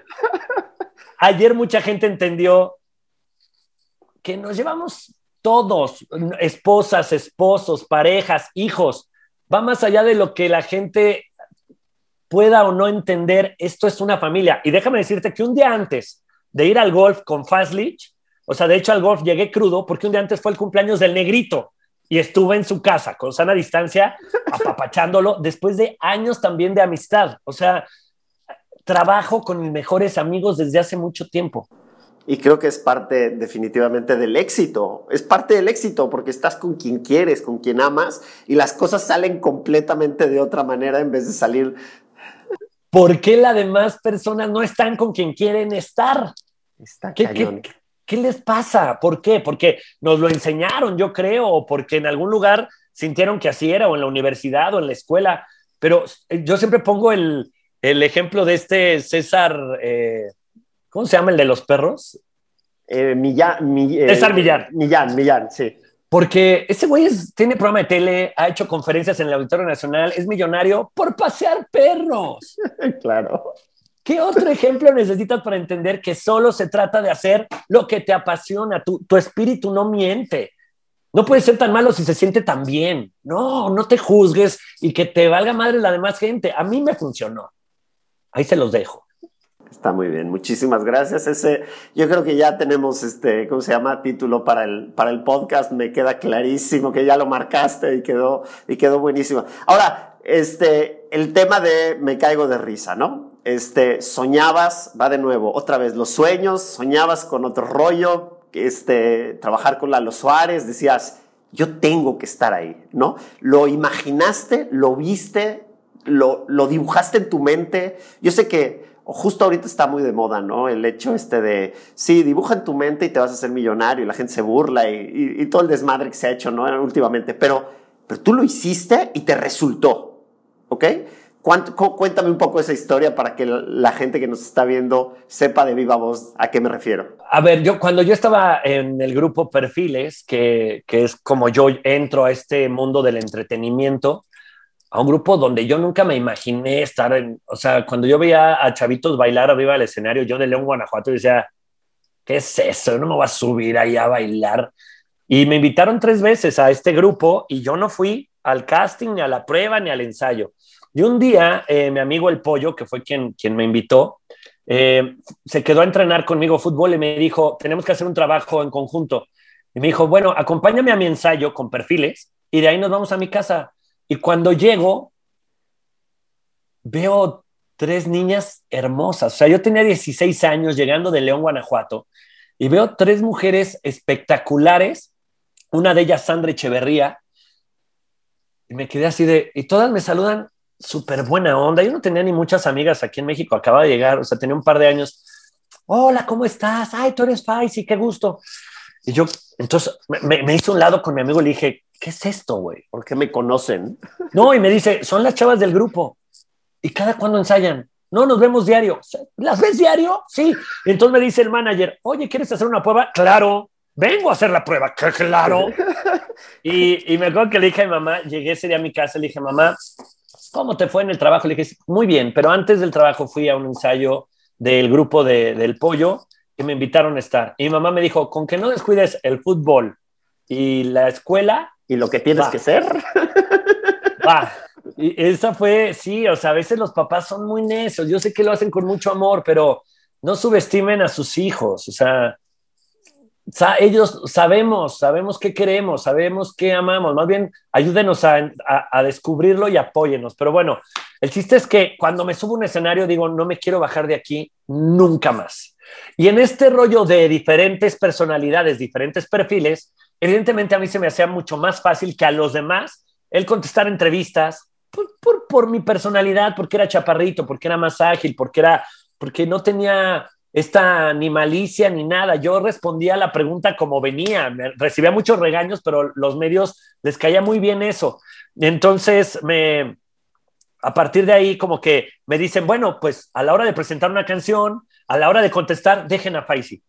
Ayer mucha gente entendió que nos llevamos todos, esposas, esposos, parejas, hijos. Va más allá de lo que la gente pueda o no entender esto es una familia. Y déjame decirte que un día antes de ir al golf con Fazlich, o sea, de hecho al golf llegué crudo porque un día antes fue el cumpleaños del negrito y estuve en su casa con sana distancia, apapachándolo, después de años también de amistad. O sea, trabajo con mis mejores amigos desde hace mucho tiempo. Y creo que es parte definitivamente del éxito. Es parte del éxito porque estás con quien quieres, con quien amas y las cosas salen completamente de otra manera en vez de salir. ¿Por qué las demás personas no están con quien quieren estar? Está ¿Qué, qué, qué les pasa? ¿Por qué? Porque nos lo enseñaron, yo creo, o porque en algún lugar sintieron que así era, o en la universidad o en la escuela. Pero eh, yo siempre pongo el, el ejemplo de este César. Eh, ¿Cómo se llama el de los perros? Eh, Millán, eh, César Millán. Millán, Millán, sí. Porque ese güey tiene programa de tele, ha hecho conferencias en el Auditorio Nacional, es millonario por pasear perros. claro. ¿Qué otro ejemplo necesitas para entender que solo se trata de hacer lo que te apasiona? Tu, tu espíritu no miente. No puede ser tan malo si se siente tan bien. No, no te juzgues y que te valga madre la demás gente. A mí me funcionó. Ahí se los dejo. Está muy bien, muchísimas gracias. Ese, yo creo que ya tenemos este, ¿cómo se llama? Título para el, para el podcast. Me queda clarísimo que ya lo marcaste y quedó, y quedó buenísimo. Ahora, este, el tema de me caigo de risa, ¿no? Este, soñabas, va de nuevo, otra vez, los sueños, soñabas con otro rollo, este, trabajar con Lalo Suárez, decías, yo tengo que estar ahí, ¿no? Lo imaginaste, lo viste, lo, lo dibujaste en tu mente. Yo sé que justo ahorita está muy de moda, ¿no? El hecho este de, sí, dibuja en tu mente y te vas a hacer millonario y la gente se burla y, todo el desmadre que se ha hecho, ¿no? Últimamente, pero, pero tú lo hiciste y te resultó, ¿ok? Cuéntame un poco esa historia para que la gente que nos está viendo sepa de viva voz a qué me refiero. A ver, yo cuando yo estaba en el grupo Perfiles, que, que es como yo entro a este mundo del entretenimiento, a un grupo donde yo nunca me imaginé estar en, o sea, cuando yo veía a chavitos bailar arriba del escenario, yo de León, Guanajuato, decía, ¿qué es eso? Yo no me voy a subir ahí a bailar. Y me invitaron tres veces a este grupo y yo no fui al casting, ni a la prueba, ni al ensayo. Y un día, eh, mi amigo El Pollo, que fue quien, quien me invitó, eh, se quedó a entrenar conmigo fútbol y me dijo, tenemos que hacer un trabajo en conjunto. Y me dijo, bueno, acompáñame a mi ensayo con perfiles y de ahí nos vamos a mi casa. Y cuando llego, veo tres niñas hermosas. O sea, yo tenía 16 años llegando de León, Guanajuato, y veo tres mujeres espectaculares, una de ellas Sandra Echeverría, y me quedé así de, y todas me saludan súper buena onda. Yo no tenía ni muchas amigas aquí en México, acaba de llegar, o sea, tenía un par de años. Hola, ¿cómo estás? Ay, tú eres Faisy, qué gusto. Y yo, entonces, me, me hice un lado con mi amigo y le dije, ¿qué es esto, güey? ¿Por qué me conocen? No, y me dice, son las chavas del grupo. ¿Y cada cuándo ensayan? No, nos vemos diario. ¿Las ves diario? Sí. Y entonces me dice el manager, oye, ¿quieres hacer una prueba? Claro. Vengo a hacer la prueba. Claro. y, me acuerdo que le dije a mi mamá, llegué ese día a mi casa, le dije, mamá, ¿cómo te fue en el trabajo? Le dije, muy bien, pero antes del trabajo fui a un ensayo del grupo de, del pollo y me invitaron a estar. Y mi mamá me dijo, con que no descuides el fútbol y la escuela, y lo que tienes que ser. Va. Y esa fue, sí, o sea, a veces los papás son muy necios. Yo sé que lo hacen con mucho amor, pero no subestimen a sus hijos. O sea, ellos sabemos, sabemos qué queremos, sabemos qué amamos. Más bien, ayúdenos a, a, descubrirlo y apóyenos. Pero bueno, el chiste es que cuando me subo a un escenario digo, no me quiero bajar de aquí nunca más. Y en este rollo de diferentes personalidades, diferentes perfiles, Evidentemente a mí se me hacía mucho más fácil que a los demás el contestar entrevistas por, por, mi personalidad, porque era chaparrito, porque era más ágil, porque, era, porque no tenía esta ni malicia ni nada. Yo respondía a la pregunta como venía. recibía muchos regaños, pero los medios les caía muy bien eso. Entonces, me, a partir de ahí, como que me dicen, bueno, pues a la hora de presentar una canción, a la hora de contestar, dejen a Faisy.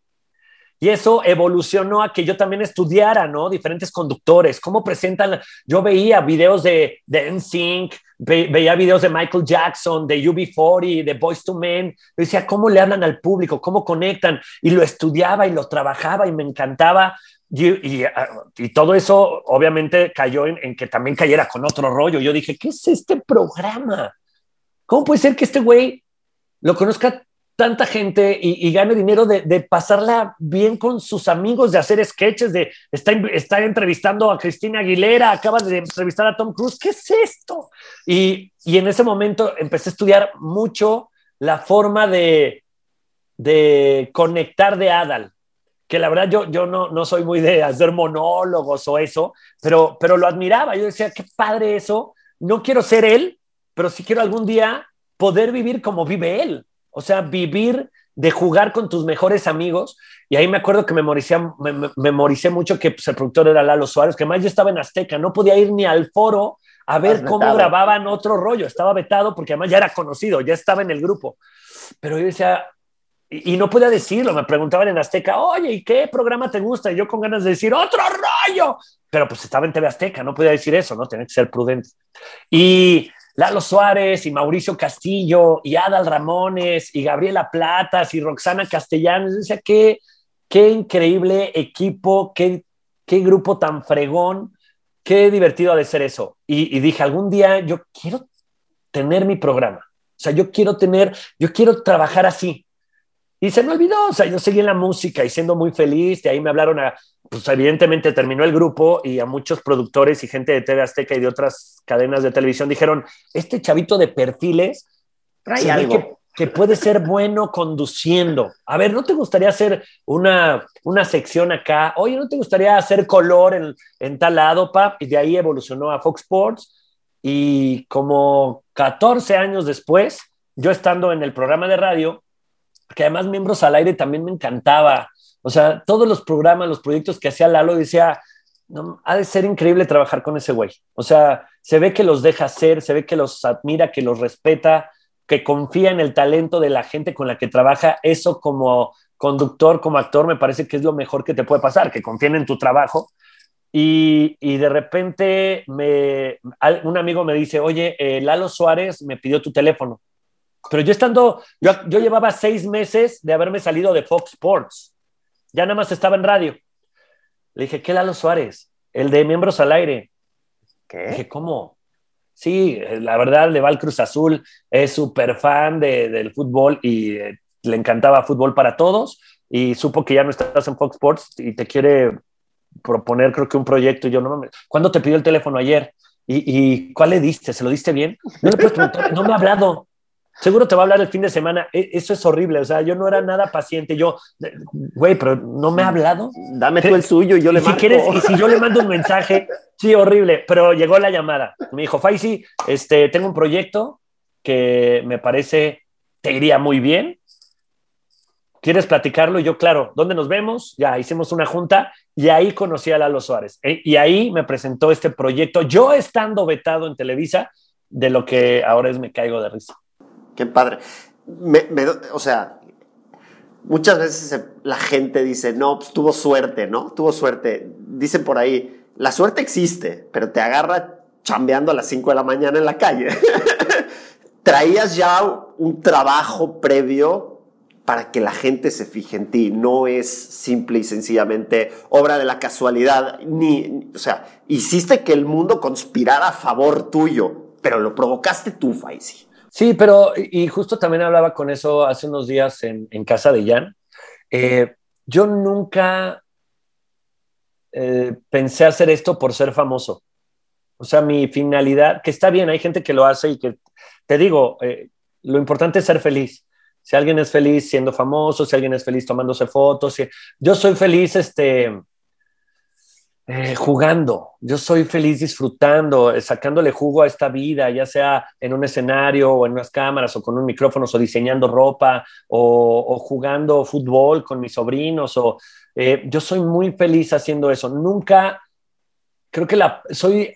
Y eso evolucionó a que yo también estudiara, ¿no? Diferentes conductores, cómo presentan. Yo veía videos de, de NSYNC, veía videos de Michael Jackson, de UB40, de Boys to Men. Yo decía, ¿cómo le hablan al público? ¿Cómo conectan? Y lo estudiaba y lo trabajaba y me encantaba. Y, ah, y, todo eso obviamente cayó en, en, que también cayera con otro rollo. Yo dije, ¿qué es este programa? ¿cómo puede ser que este güey lo conozca tanta gente y, gane dinero de, pasarla bien con sus amigos, de hacer sketches, de estar, entrevistando a Cristina Aguilera, acaba de entrevistar a Tom Cruise, ¿qué es esto? Y, en ese momento empecé a estudiar mucho la forma de, de conectar de Adal, que la verdad yo, yo no, no soy muy de hacer monólogos o eso, pero, pero lo admiraba, yo decía, qué padre eso, no quiero ser él, pero sí quiero algún día poder vivir como vive él. O sea, vivir de jugar con tus mejores amigos. Y ahí me acuerdo que memoricé, me, memoricé mucho que pues, el productor era Lalo Suárez, que además yo estaba en Azteca, no podía ir ni al foro a ver cómo grababan otro rollo. Estaba vetado porque además ya era conocido, ya estaba en el grupo. Pero yo decía, y, no podía decirlo, me preguntaban en Azteca, oye, ¿y qué programa te gusta? Y yo con ganas de decir, otro rollo. Pero pues estaba en TV Azteca, no podía decir eso, ¿no? Tenía que ser prudente. Y Lalo Suárez y Mauricio Castillo y Adal Ramones y Gabriela Platas y Roxana Castellanos. O sea, qué, qué increíble equipo, qué, qué grupo tan fregón, qué divertido ha de ser eso. Y, y dije, algún día yo quiero tener mi programa. O sea, yo quiero tener, yo quiero trabajar así. Y se me olvidó, o sea, yo seguí en la música y siendo muy feliz, de ahí me hablaron a, pues evidentemente terminó el grupo y a muchos productores y gente de TV Azteca y de otras cadenas de televisión dijeron, este chavito de perfiles trae algo. Que, puede ser bueno conduciendo. A ver, ¿no te gustaría hacer una, una sección acá? Oye, ¿no te gustaría hacer color en, en tal lado, pap? Y de ahí evolucionó a Fox Sports y como 14 años después, yo estando en el programa de radio, que además miembros al aire también me encantaba. O sea, todos los programas, los proyectos que hacía Lalo, decía, ha de ser increíble trabajar con ese güey. O sea, se ve que los deja ser, se ve que los admira, que los respeta, que confía en el talento de la gente con la que trabaja. Eso como conductor, como actor, me parece que es lo mejor que te puede pasar, que confíen en tu trabajo. Y, de repente me, un amigo me dice, oye, eh, Lalo Suárez me pidió tu teléfono. Pero yo estando, yo, yo llevaba seis meses de haberme salido de Fox Sports. Ya nada más estaba en radio. Le dije, ¿qué Lalo Suárez? El de Miembros al Aire. ¿Qué? dije, ¿cómo? Sí, la verdad, le va al Cruz Azul, es súper fan de, del fútbol y eh, le encantaba fútbol para todos y supo que ya no estás en Fox Sports y te quiere proponer, creo que un proyecto. Y yo, no ¿cuándo te pidió el teléfono ayer? ¿Y, ¿Y, cuál le diste? ¿Se lo diste bien? No le puedes preguntar, no me ha hablado. Seguro te va a hablar el fin de semana. E, eso es horrible. O sea, yo no era nada paciente. Yo, güey, pero no me ha hablado. Dame tú el suyo y yo le mando. Si quieres, y si yo le mando un mensaje, sí, horrible. Pero llegó la llamada. Me dijo, Faisy, este, tengo un proyecto que me parece te iría muy bien. ¿Quieres platicarlo? Y yo, claro, ¿dónde nos vemos? Ya hicimos una junta y ahí conocí a Lalo Suárez. E, y ahí me presentó este proyecto, yo estando vetado en Televisa, de lo que ahora es Me Caigo de Risa. Qué padre. o sea, muchas veces la gente dice, no, pues tuvo suerte, ¿no? Tuvo suerte. Dicen por ahí, la suerte existe, pero te agarra chambeando a las 5 de la mañana en la calle. Traías ya un trabajo previo para que la gente se fije en ti. No es simple y sencillamente obra de la casualidad, ni, o sea, hiciste que el mundo conspirara a favor tuyo, pero lo provocaste tú, Faisy. Sí, pero y justo también hablaba con eso hace unos días en, casa de Jan. Eh, yo nunca eh, pensé hacer esto por ser famoso. O sea, mi finalidad, que está bien, hay gente que lo hace y que, te digo, eh, lo importante es ser feliz. Si alguien es feliz siendo famoso, si alguien es feliz tomándose fotos, yo soy feliz, este, eh, jugando. Yo soy feliz disfrutando, eh, sacándole jugo a esta vida, ya sea en un escenario o en unas cámaras o con un micrófono o diseñando ropa o, jugando fútbol con mis sobrinos. O, eh, yo soy muy feliz haciendo eso. Nunca, creo que la, soy,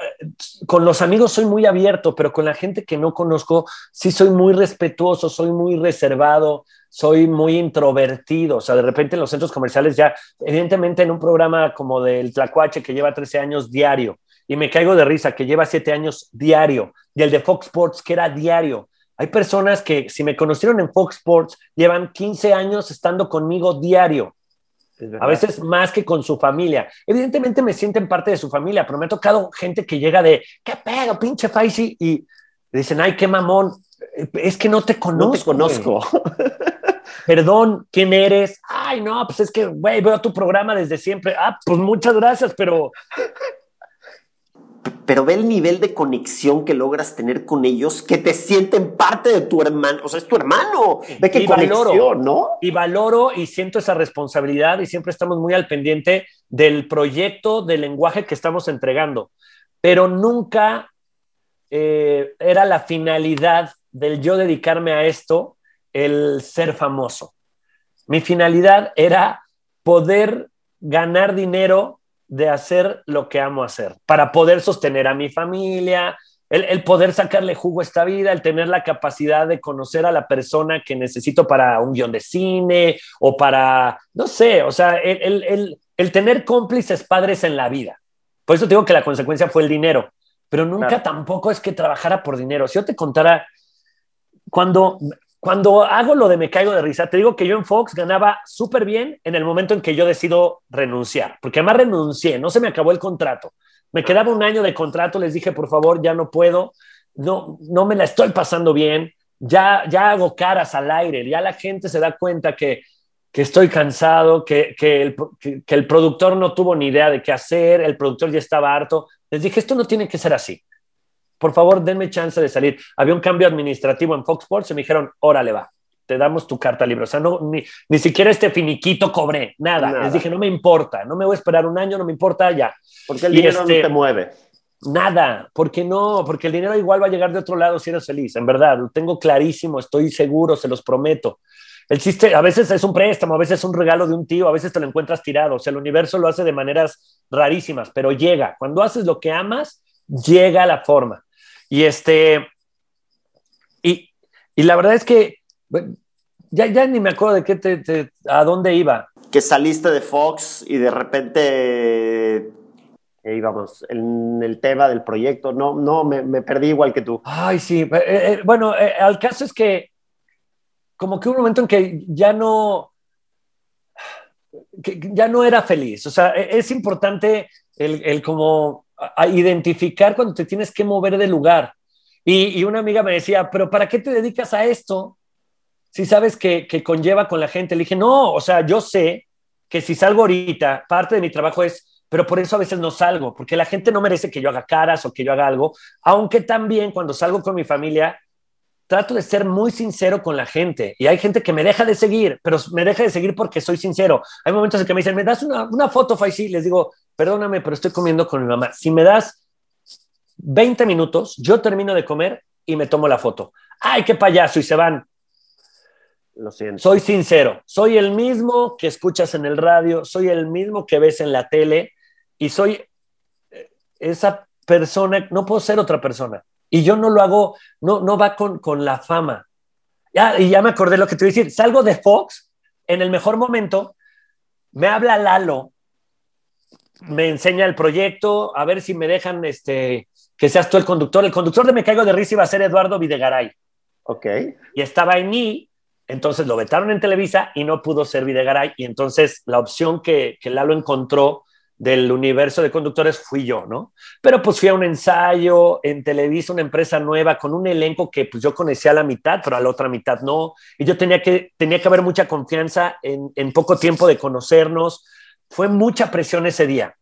con los amigos soy muy abierto, pero con la gente que no conozco sí soy muy respetuoso, soy muy reservado, soy muy introvertido, o sea, de repente en los centros comerciales ya, evidentemente en un programa como del Tlacuache que lleva 13 años diario, y me caigo de risa, que lleva 7 años diario, y el de Fox Sports que era diario. Hay personas que si me conocieron en Fox Sports llevan 15 años estando conmigo diario. A veces más que con su familia. Evidentemente me sienten parte de su familia, pero me ha tocado gente que llega de, ¿qué pedo, pinche Faisy? Y dicen, ay, qué mamón Es que no te conozco. No te conozco. Perdón, ¿quién eres? Ay, no, pues es que, güey, veo tu programa desde siempre. Ah, pues muchas gracias, pero pero ve el nivel de conexión que logras tener con ellos, que te sienten parte de tu hermano, o sea, es tu hermano. Ve qué conexión, ¿no? Y valoro y siento esa responsabilidad y siempre estamos muy al pendiente del proyecto de lenguaje que estamos entregando, pero nunca eh, era la finalidad del yo dedicarme a esto el ser famoso. Mi finalidad era poder ganar dinero de hacer lo que amo hacer, para poder sostener a mi familia, el, poder sacarle jugo a esta vida, el tener la capacidad de conocer a la persona que necesito para un guion de cine o para, no sé, o sea, el, tener cómplices padres en la vida. Por eso digo que la consecuencia fue el dinero, pero nunca tampoco es que trabajara por dinero. Si yo te contara, cuando cuando hago lo de me caigo de risa, te digo que yo en Fox ganaba súper bien en el momento en que yo decido renunciar, porque además renuncié, no se me acabó el contrato. Me quedaba un año de contrato, les dije, por favor, ya no puedo, no, no me la estoy pasando bien, ya, ya hago caras al aire, ya la gente se da cuenta que, que estoy cansado, que, que, el, que, el productor no tuvo ni idea de qué hacer, el productor ya estaba harto. Les dije, esto no tiene que ser así por favor, denme chance de salir. Había un cambio administrativo en Fox Sports y me dijeron, órale va, te damos tu carta libre. O sea, no, ni, ni siquiera este finiquito cobré, nada. Les dije, no me importa, no me voy a esperar un año, no me importa ya. Porque el dinero no este, te mueve. Nada, porque no, porque el dinero igual va a llegar de otro lado si eres feliz, en verdad, lo tengo clarísimo, estoy seguro, se los prometo. El chiste, a veces es un préstamo, a veces es un regalo de un tío, a veces te lo encuentras tirado, o sea, el universo lo hace de maneras rarísimas, pero llega. Cuando haces lo que amas, llega la forma. Y este, y, y la verdad es que ya, ya ni me acuerdo de qué te, a dónde iba. Que saliste de Fox y de repente íbamos en el tema del proyecto. No, no, me, me perdí igual que tú. Ay, sí. Eh, eh, bueno, eh, al caso es que como que un momento en que ya no, que ya no era feliz. O sea, e, es importante el, el como a identificar cuando te tienes que mover de lugar. Y, una amiga me decía, pero ¿para qué te dedicas a esto? Si sabes que, que conlleva con la gente. Le dije, no, o sea, yo sé que si salgo ahorita, parte de mi trabajo es, pero por eso a veces no salgo, porque la gente no merece que yo haga caras o que yo haga algo, aunque también cuando salgo con mi familia, trato de ser muy sincero con la gente. Y hay gente que me deja de seguir, pero me deja de seguir porque soy sincero. Hay momentos en que me dicen, ¿me das una, una foto, Faisy? Les digo, perdóname, pero estoy comiendo con mi mamá. Si me das 20 minutos, yo termino de comer y me tomo la foto. ¡Ay, qué payaso! Y se van. Lo siento. Soy sincero, soy el mismo que escuchas en el radio, soy el mismo que ves en la tele y soy eh, esa persona, no puedo ser otra persona. Y yo no lo hago, no, no va con, con la fama. Ya, y ya me acordé lo que te iba a decir. Salgo de Fox en el mejor momento, me habla Lalo, me enseña el proyecto, a ver si me dejan este, que seas tú el conductor. El conductor de Me Caigo de Risa iba a ser Eduardo Videgaray. Ok. Y estaba en I, entonces lo vetaron en Televisa y no pudo ser Videgaray. Y entonces la opción que, que Lalo encontró del universo de conductores fui yo, ¿no? Pero pues fui a un ensayo en Televisa, una empresa nueva, con un elenco que pues yo conocía a la mitad, pero a la otra mitad no. Y yo tenía que, tenía que haber mucha confianza en, en poco tiempo de conocernos fue mucha presión ese día.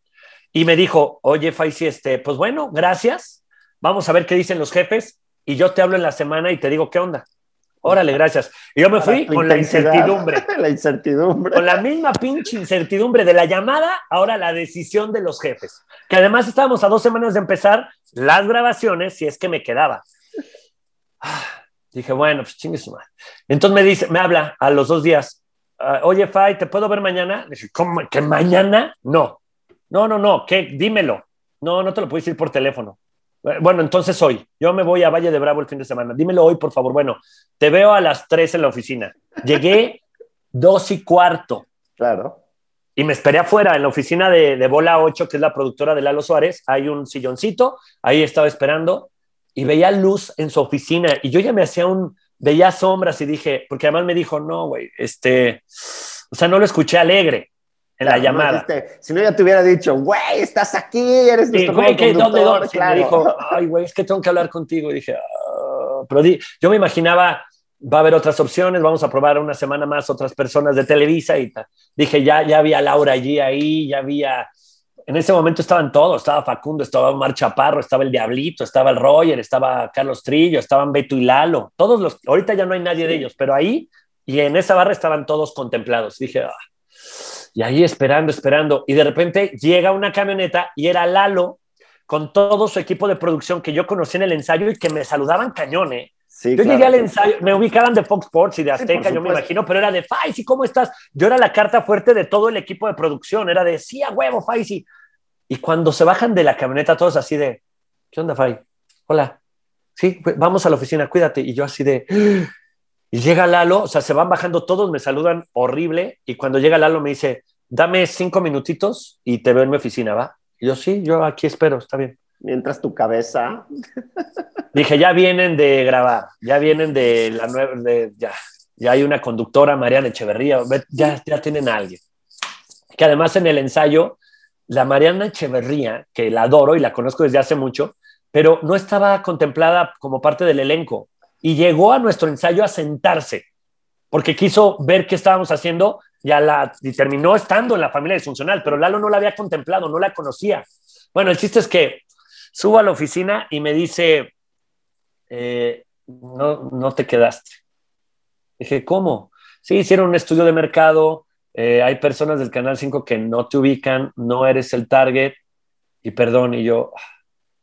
Y me dijo, oye, Faisy, este, pues bueno, gracias. Vamos a ver qué dicen los jefes y yo te hablo en la semana y te digo qué onda. Órale, gracias. Y yo me fui con la incertidumbre. la incertidumbre. Con la misma pinche incertidumbre de la llamada, ahora la decisión de los jefes. Que además estábamos a dos semanas de empezar las grabaciones, si es que me quedaba. Ah, dije, bueno, pues chingue su madre. Entonces me dice, me habla a los dos días. Ah, oye, Fay, ¿te puedo ver mañana? Dije, ¿cómo? ¿Que mañana? No. No, no, no, ¿qué? Dímelo. No, no te lo puedo decir por teléfono. Eh, bueno, entonces hoy. Yo me voy a Valle de Bravo el fin de semana. Dímelo hoy, por favor. Bueno, te veo a las tres en la oficina. Llegué dos y cuarto. Claro. Y me esperé afuera, en la oficina de, de Bola 8, que es la productora de Lalo Suárez. Hay un silloncito. Ahí estaba esperando y veía luz en su oficina. Y yo ya me hacía un, veía sombras y dije, porque además me dijo, no, güey, este, o sea, no lo escuché alegre en la llamada. si no, ya te hubiera dicho, güey, estás aquí, eres nuestro güey, ¿qué, ¿dónde, dónde? Claro. Me dijo, ay, güey, es que tengo que hablar contigo. Y dije, pero yo me imaginaba, va a haber otras opciones, vamos a probar una semana más otras personas de Televisa y dije, ya, ya había Laura allí, ahí, ya había, en ese momento estaban todos, estaba Facundo, estaba Omar Chaparro, estaba el Diablito, estaba el Roger, estaba Carlos Trillo, estaban Beto y Lalo, todos los, ahorita ya no hay nadie de ellos, pero ahí y en esa barra estaban todos contemplados. Dije, ah". y ahí esperando, esperando, y de repente llega una camioneta y era Lalo con todo su equipo de producción que yo conocí en el ensayo y que me saludaban cañones. ¿eh? yo llegué al ensayo, me ubicaban de Fox Sports y de Azteca, yo me imagino, pero era de Faisy, ¿cómo estás? Yo era la carta fuerte de todo el equipo de producción, era de sí a huevo, Faisy. Y cuando se bajan de la camioneta, todos así de, ¿qué onda, Fai? Hola, sí, vamos a la oficina, cuídate. Y yo así de, y llega Lalo, o sea, se van bajando todos, me saludan horrible. Y cuando llega Lalo me dice, dame cinco minutitos y te veo en mi oficina, ¿va? Y yo, sí, yo aquí espero, está bien. Mientras tu cabeza. Dije, ya vienen de grabar, ya vienen de la nueva, de, ya, ya hay una conductora, Mariana Echeverría, ya, ya tienen a alguien. Que además en el ensayo, la Mariana Echeverría, que la adoro y la conozco desde hace mucho, pero no estaba contemplada como parte del elenco y llegó a nuestro ensayo a sentarse porque quiso ver qué estábamos haciendo y, la, terminó estando en la familia disfuncional, pero Lalo no la había contemplado, no la conocía. Bueno, el chiste es que subo a la oficina y me dice, eh, no, no te quedaste. Dije, ¿cómo? Sí, hicieron un estudio de mercado, eh, hay personas del Canal 5 que no te ubican, no eres el target, y perdón, y yo,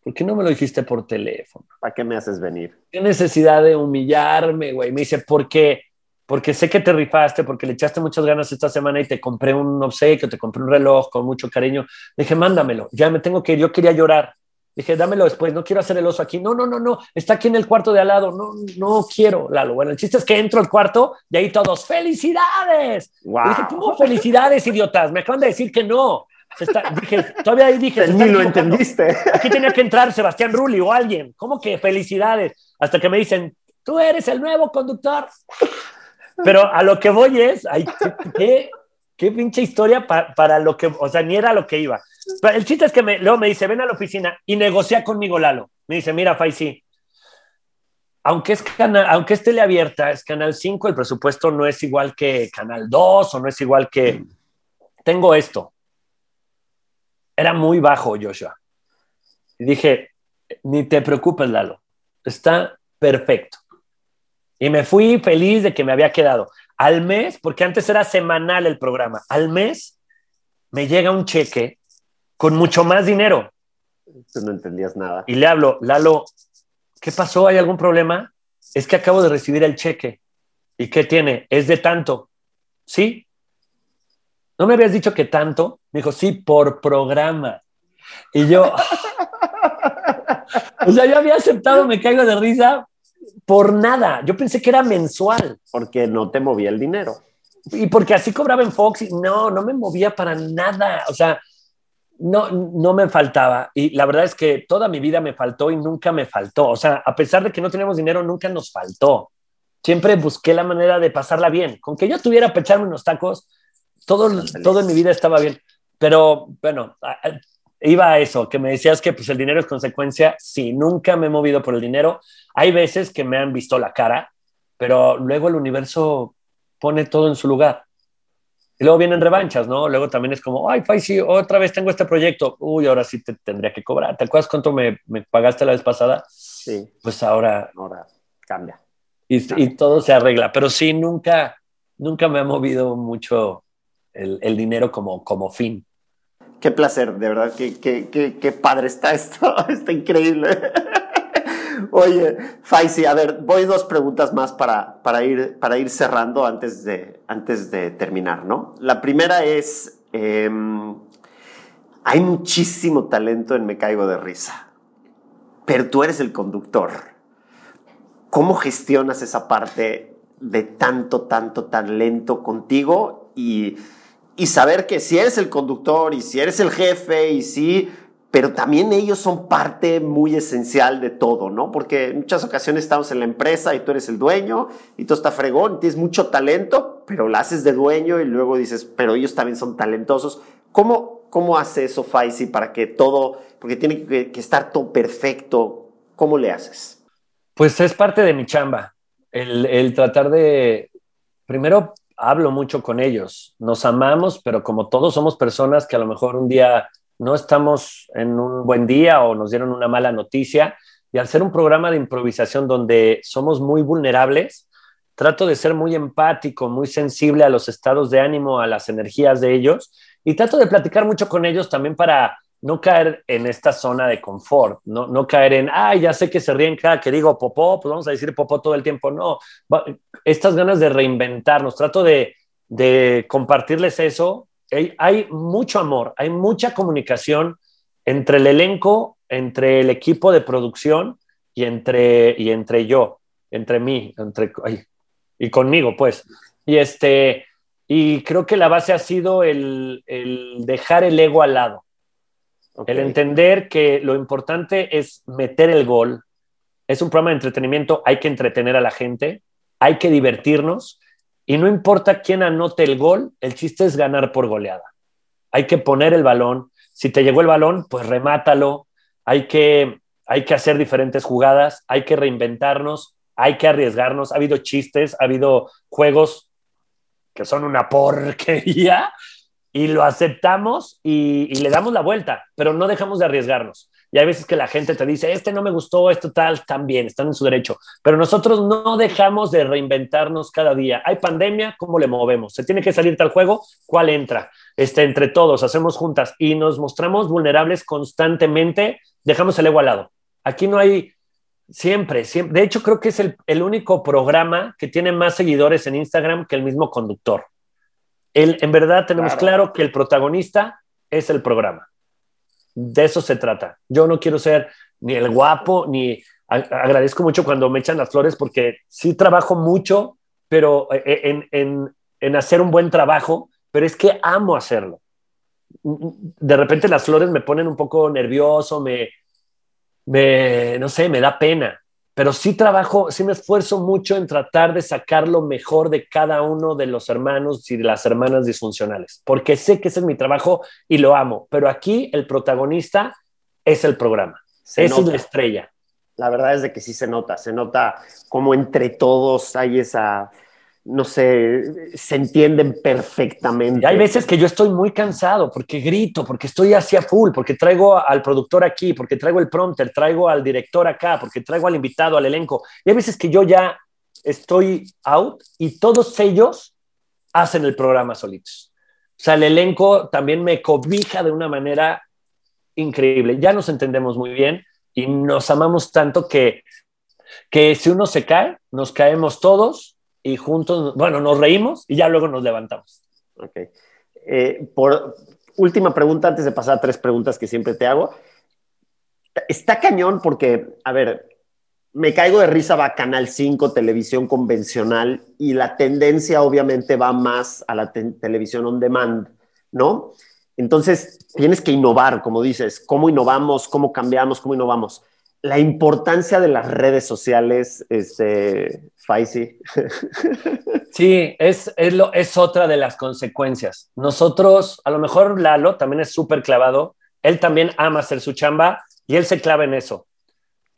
¿por qué no me lo dijiste por teléfono? ¿Para qué me haces venir? ¿Qué necesidad de humillarme, güey? Me dice, ¿por qué? Porque sé que te rifaste, porque le echaste muchas ganas esta semana y te compré un obsequio, te compré un reloj con mucho cariño. dije, mándamelo, ya me tengo que ir, yo quería llorar. Dije, dámelo después, no quiero hacer el oso aquí. No, no, no, no, está aquí en el cuarto de al lado. No, no quiero, Lalo. Bueno, el chiste es que entro al cuarto y ahí todos, ¡felicidades! Wow. dije, ¿cómo felicidades, idiotas? Me acaban de decir que no dije, todavía ahí dije. Ni lo entendiste. Aquí tenía que entrar Sebastián Rulli o alguien. ¿Cómo que felicidades? Hasta que me dicen, tú eres el nuevo conductor. Pero a lo que voy es, ay, qué, qué, pinche historia para, lo que, o sea, ni era lo que iba. El chiste es que me, luego me dice, ven a la oficina y negocia conmigo Lalo. Me dice, mira, Faisy, aunque es, canal, aunque es teleabierta, es Canal 5, el presupuesto no es igual que Canal 2 o no es igual que... Tengo esto, era muy bajo, Joshua. Y dije, ni te preocupes, Lalo, está perfecto. Y me fui feliz de que me había quedado. Al mes, porque antes era semanal el programa, al mes me llega un cheque con mucho más dinero. Tú no entendías nada. Y le hablo, Lalo, ¿qué pasó? ¿Hay algún problema? Es que acabo de recibir el cheque. ¿Y qué tiene? Es de tanto. Sí, ¿no me habías dicho que tanto? Me dijo, sí, por programa. Y yo, o sea, yo había aceptado, me caigo de risa por nada. Yo pensé que era mensual. Porque no te movía el dinero. Y porque así cobraba en Fox y no, no me movía para nada. O sea, no, no me faltaba. Y la verdad es que toda mi vida me faltó y nunca me faltó. O sea, a pesar de que no teníamos dinero, nunca nos faltó. Siempre busqué la manera de pasarla bien. Con que yo tuviera para echarme unos tacos, todo, todo en mi vida estaba bien. Pero bueno, iba a eso, que me decías que pues el dinero es consecuencia. Sí, nunca me he movido por el dinero. Hay veces que me han visto la cara, pero luego el universo pone todo en su lugar. Y luego vienen revanchas, ¿no? Luego también es como, ay, Faisy, otra vez tengo este proyecto. Uy, ahora sí te tendría que cobrar. ¿Te acuerdas cuánto me, me pagaste la vez pasada? Sí. Pues ahora. Ahora cambia. Y, y, todo se arregla. Pero sí, nunca, nunca me ha movido mucho el, dinero como, como fin. Qué placer, de verdad, qué, qué, qué, padre está esto, está increíble. Oye, Faisy, a ver, voy dos preguntas más para, para, ir, para ir cerrando antes de, antes de terminar, ¿no? La primera es, em, hay muchísimo talento en Me Caigo de Risa, pero tú eres el conductor. ¿Cómo gestionas esa parte de tanto, tanto talento contigo y y saber que si eres el conductor y si eres el jefe y si, pero también ellos son parte muy esencial de todo, ¿no? Porque en muchas ocasiones estamos en la empresa y tú eres el dueño y todo está fregón, tienes mucho talento, pero la haces de dueño y luego dices, pero ellos también son talentosos. ¿Cómo, cómo hace eso Faisy para que todo, porque tiene que, estar todo perfecto? ¿Cómo le haces? Pues es parte de mi chamba, el tratar de, primero hablo mucho con ellos, nos amamos, pero como todos somos personas que a lo mejor un día no estamos en un buen día o nos dieron una mala noticia, y al ser un programa de improvisación donde somos muy vulnerables, trato de ser muy empático, muy sensible a los estados de ánimo, a las energías de ellos, y trato de platicar mucho con ellos también para no caer en esta zona de confort, no, no caer en, ay, ya sé que se ríen cada que digo popó, pues vamos a decir popó todo el tiempo. No, estas ganas de reinventarnos, trato de, de compartirles eso. Hay, hay, mucho amor, hay mucha comunicación entre el elenco, entre el equipo de producción y entre, y entre yo, entre mí, entre, y conmigo, pues. Y este, y creo que la base ha sido el, el dejar el ego al lado el entender que lo importante es meter el gol. Es un programa de entretenimiento, hay que entretener a la gente, hay que divertirnos y no importa quién anote el gol, el chiste es ganar por goleada. Hay que poner el balón. Si te llegó el balón, pues remátalo. Hay que, hay que hacer diferentes jugadas, hay que reinventarnos, hay que arriesgarnos. Ha habido chistes, ha habido juegos que son una porquería y lo aceptamos y, le damos la vuelta, pero no dejamos de arriesgarnos. Y hay veces que la gente te dice, este no me gustó, esto tal, también, están en su derecho. Pero nosotros no dejamos de reinventarnos cada día. Hay pandemia, ¿cómo le movemos? ¿Se tiene que salir tal juego? ¿Cuál entra? Este, entre todos, hacemos juntas y nos mostramos vulnerables constantemente, dejamos el ego al lado. Aquí no hay, siempre, siempre. De hecho, creo que es el, el único programa que tiene más seguidores en Instagram que el mismo conductor en verdad tenemos claro. que el protagonista es el programa. De eso se trata. Yo no quiero ser ni el guapo, ni agradezco mucho cuando me echan las flores porque sí trabajo mucho, pero eh, eh, en, en, hacer un buen trabajo, pero es que amo hacerlo. De repente las flores me ponen un poco nervioso, me, me no sé, me da pena pero sí trabajo, sí me esfuerzo mucho en tratar de sacar lo mejor de cada uno de los hermanos y de las hermanas disfuncionales, porque sé que ese es mi trabajo y lo amo, pero aquí el protagonista es el programa, es la estrella. La verdad es de que sí se nota, se nota como entre todos hay esa no sé, se entienden perfectamente. hay veces que yo estoy muy cansado porque grito, porque estoy hacia full, porque traigo al productor aquí, porque traigo el prompter, traigo al director acá, porque traigo al invitado, al elenco. Y hay veces que yo ya estoy out y todos ellos hacen el programa solitos. O sea, el elenco también me cobija de una manera increíble. Ya nos entendemos muy bien y nos amamos tanto que, que si uno se cae, nos caemos todos y juntos, bueno, nos reímos y ya luego nos levantamos. Ok. Eh, por última pregunta, antes de pasar a tres preguntas que siempre te hago. Está cañón porque, a ver, me caigo de risa va Canal 5, televisión convencional, y la tendencia obviamente va más a la televisión on demand, ¿no? Entonces, tienes que innovar, como dices, ¿cómo innovamos? ¿Cómo cambiamos? ¿Cómo innovamos? La importancia de las redes sociales, este, Faisy. Sí, es, es, lo, es otra de las consecuencias. Nosotros, a lo mejor Lalo también es súper clavado, él también ama hacer su chamba y él se clava en eso.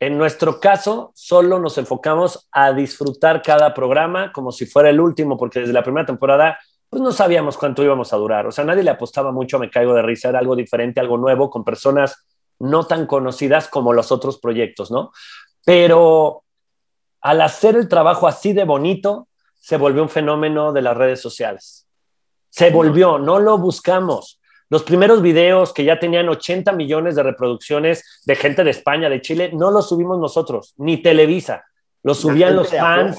En nuestro caso, solo nos enfocamos a disfrutar cada programa como si fuera el último, porque desde la primera temporada pues no sabíamos cuánto íbamos a durar. O sea, nadie le apostaba mucho, me caigo de risa, era algo diferente, algo nuevo, con personas no tan conocidas como los otros proyectos, ¿no? Pero al hacer el trabajo así de bonito, se volvió un fenómeno de las redes sociales. Se volvió, no lo buscamos. Los primeros videos que ya tenían 80 millones de reproducciones de gente de España, de Chile, no los subimos nosotros, ni Televisa. Los subían los fans,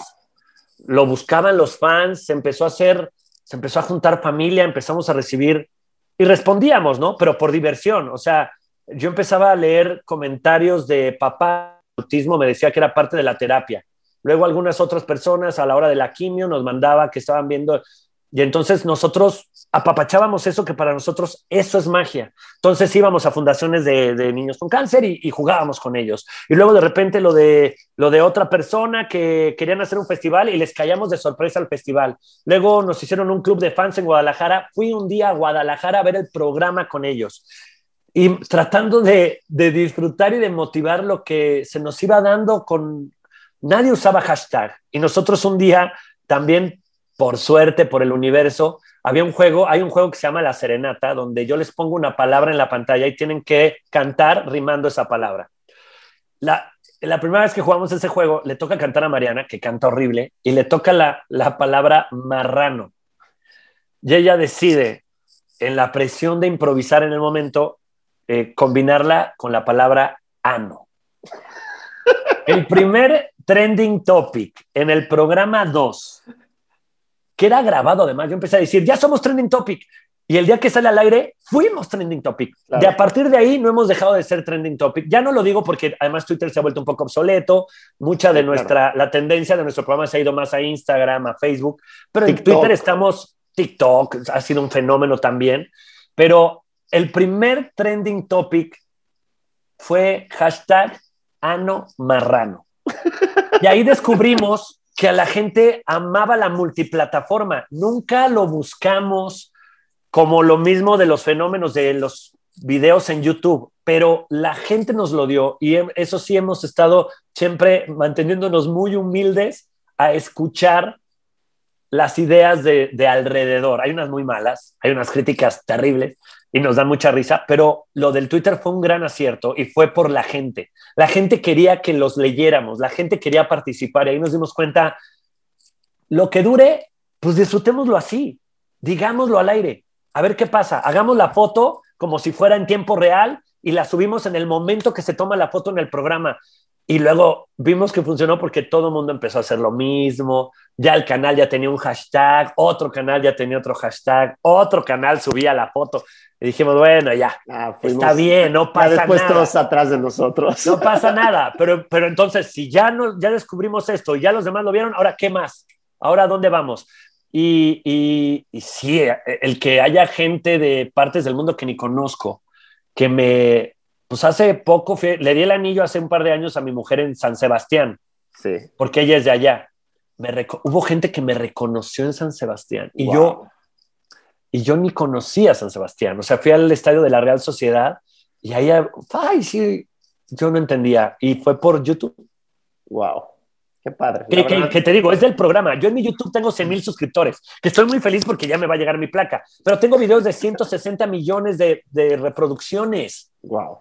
lo buscaban los fans, se empezó a hacer, se empezó a juntar familia, empezamos a recibir y respondíamos, ¿no? Pero por diversión, o sea, yo empezaba a leer comentarios de papá, autismo me decía que era parte de la terapia. Luego algunas otras personas a la hora de la quimio nos mandaba que estaban viendo y entonces nosotros apapachábamos eso que para nosotros eso es magia. Entonces íbamos a fundaciones de, niños con cáncer y, y, jugábamos con ellos. Y luego de repente lo de, lo de otra persona que querían hacer un festival y les callamos de sorpresa al festival. Luego nos hicieron un club de fans en Guadalajara. Fui un día a Guadalajara a ver el programa con ellos y tratando de, disfrutar y de motivar lo que se nos iba dando con, nadie usaba hashtag. Y nosotros un día también, por suerte, por el universo, había un juego, hay un juego que se llama La Serenata, donde yo les pongo una palabra en la pantalla y tienen que cantar rimando esa palabra. La, la primera vez que jugamos ese juego, le toca cantar a Mariana, que canta horrible, y le toca la, la palabra marrano. Y ella decide, en la presión de improvisar en el momento, eh, combinarla con la palabra ano. El primer trending topic en el programa 2, que era grabado además, yo empecé a decir, ya somos trending topic. Y el día que sale al aire, fuimos trending topic. De a partir de ahí no hemos dejado de ser trending topic. Ya no lo digo porque además Twitter se ha vuelto un poco obsoleto. Mucha de nuestra, la tendencia de nuestro programa se ha ido más a Instagram, a Facebook. Pero en Twitter estamos, TikTok ha sido un fenómeno también. Pero el primer trending topic fue hashtag ano marrano. Y ahí descubrimos que a la gente amaba la multiplataforma. Nunca lo buscamos como lo mismo de los fenómenos de los videos en YouTube, pero la gente nos lo dio y eso sí hemos estado siempre manteniéndonos muy humildes a escuchar las ideas de, de, alrededor. Hay unas muy malas, hay unas críticas terribles y nos dan mucha risa, pero lo del Twitter fue un gran acierto y fue por la gente. La gente quería que los leyéramos, la gente quería participar y ahí nos dimos cuenta, lo que dure, pues disfrutémoslo así, digámoslo al aire, a ver qué pasa, hagamos la foto como si fuera en tiempo real y la subimos en el momento que se toma la foto en el programa. Y luego vimos que funcionó porque todo el mundo empezó a hacer lo mismo. Ya el canal ya tenía un hashtag, otro canal ya tenía otro hashtag, otro canal subía la foto. Y dijimos, bueno, ya, ah, está bien, no pasa después nada. todos atrás de nosotros. No pasa nada, pero, pero entonces, si ya, no, ya descubrimos esto y ya los demás lo vieron, ahora, ¿qué más? ¿Ahora dónde vamos? Y, y, y sí, el que haya gente de partes del mundo que ni conozco, que me, pues hace poco le di el anillo hace un par de años a mi mujer en San Sebastián, sí. porque ella es de allá. Me hubo gente que me reconoció en San Sebastián y yo y yo ni conocía San Sebastián. O sea, fui al estadio de la Real Sociedad y ahí, ay, sí, yo no entendía. Y fue por YouTube. Wow. Qué padre. Que, te digo, es del programa. Yo en mi YouTube tengo 100 mil suscriptores, que estoy muy feliz porque ya me va a llegar mi placa, pero tengo videos de 160 millones de, de reproducciones. Wow.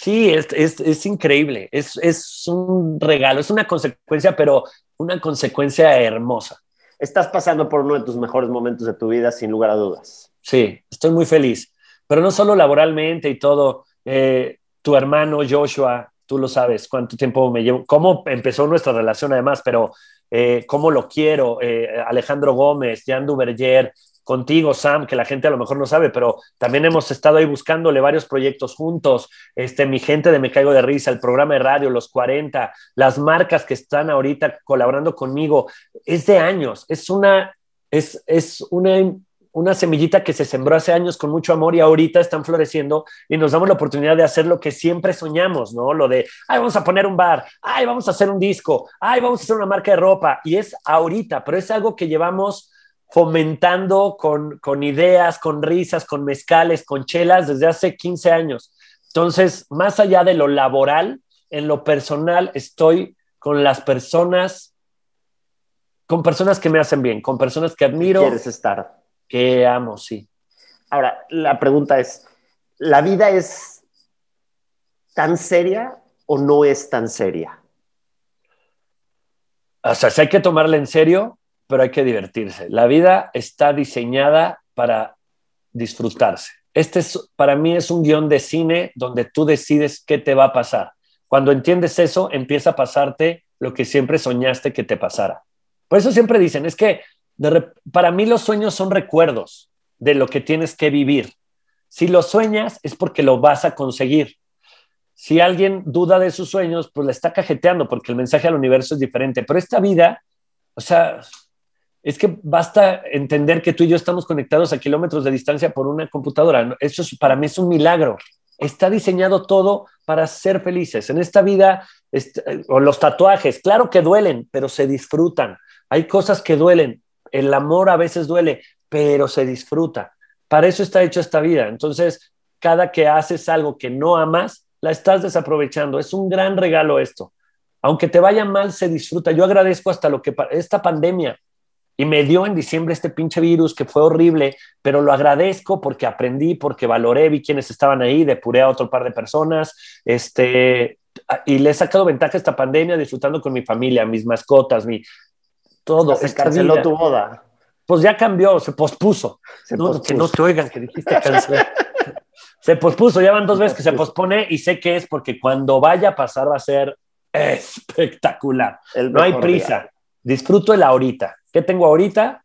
Sí, es, es, es increíble. Es, es, un regalo, es una consecuencia, pero una consecuencia hermosa estás pasando por uno de tus mejores momentos de tu vida, sin lugar a dudas. Sí, estoy muy feliz, pero no solo laboralmente y todo. Eh, tu hermano Joshua, tú lo sabes, cuánto tiempo me llevo, cómo empezó nuestra relación además, pero eh, cómo lo quiero, eh, Alejandro Gómez, Jan Duverger, contigo, Sam, que la gente a lo mejor no sabe, pero también hemos estado ahí buscándole varios proyectos juntos. Este, mi gente de Me Caigo de Risa, el programa de radio, los 40, las marcas que están ahorita colaborando conmigo, es de años, es una, es, es una, una semillita que se sembró hace años con mucho amor y ahorita están floreciendo y nos damos la oportunidad de hacer lo que siempre soñamos, ¿no? Lo de, ay, vamos a poner un bar, ay, vamos a hacer un disco, ay, vamos a hacer una marca de ropa. Y es ahorita, pero es algo que llevamos fomentando con, con ideas, con risas, con mezcales, con chelas desde hace 15 años. Entonces, más allá de lo laboral, en lo personal estoy con las personas, con personas que me hacen bien, con personas que admiro. Quieres estar. Que amo, sí. Ahora, la pregunta es, ¿la vida es tan seria o no es tan seria? O sea, si hay que tomarla en serio, pero hay que divertirse. La vida está diseñada para disfrutarse. Este es, para mí es un guion de cine donde tú decides qué te va a pasar. Cuando entiendes eso, empieza a pasarte lo que siempre soñaste que te pasara. Por eso siempre dicen, es que para mí los sueños son recuerdos de lo que tienes que vivir. Si lo sueñas es porque lo vas a conseguir. Si alguien duda de sus sueños, pues le está cajeteando porque el mensaje al universo es diferente. Pero esta vida, o sea, es que basta entender que tú y yo estamos conectados a kilómetros de distancia por una computadora. Eso para mí es un milagro. Está diseñado todo para ser felices. En esta vida, o los tatuajes, claro que duelen, pero se disfrutan. Hay cosas que duelen. El amor a veces duele, pero se disfruta. Para eso está hecho esta vida. Entonces, cada que haces algo que no amas, la estás desaprovechando. Es un gran regalo esto. aunque te vaya mal, se disfruta. Yo agradezco hasta lo que esta pandemia y me dio en diciembre este pinche virus que fue horrible, pero lo agradezco porque aprendí, porque valoré, vi quienes estaban ahí, depuré a otro par de personas, este, y le he sacado ventaja a esta pandemia disfrutando con mi familia, mis mascotas, mi todo. Se canceló tu boda. Pues ya cambió, se pospuso. Que no te oigan que dijiste cancelar. se pospuso, ya van dos veces que se pospone y sé que es porque cuando vaya a pasar va a ser espectacular. no hay prisa. Disfruto el ahorita. ¿Qué tengo ahorita?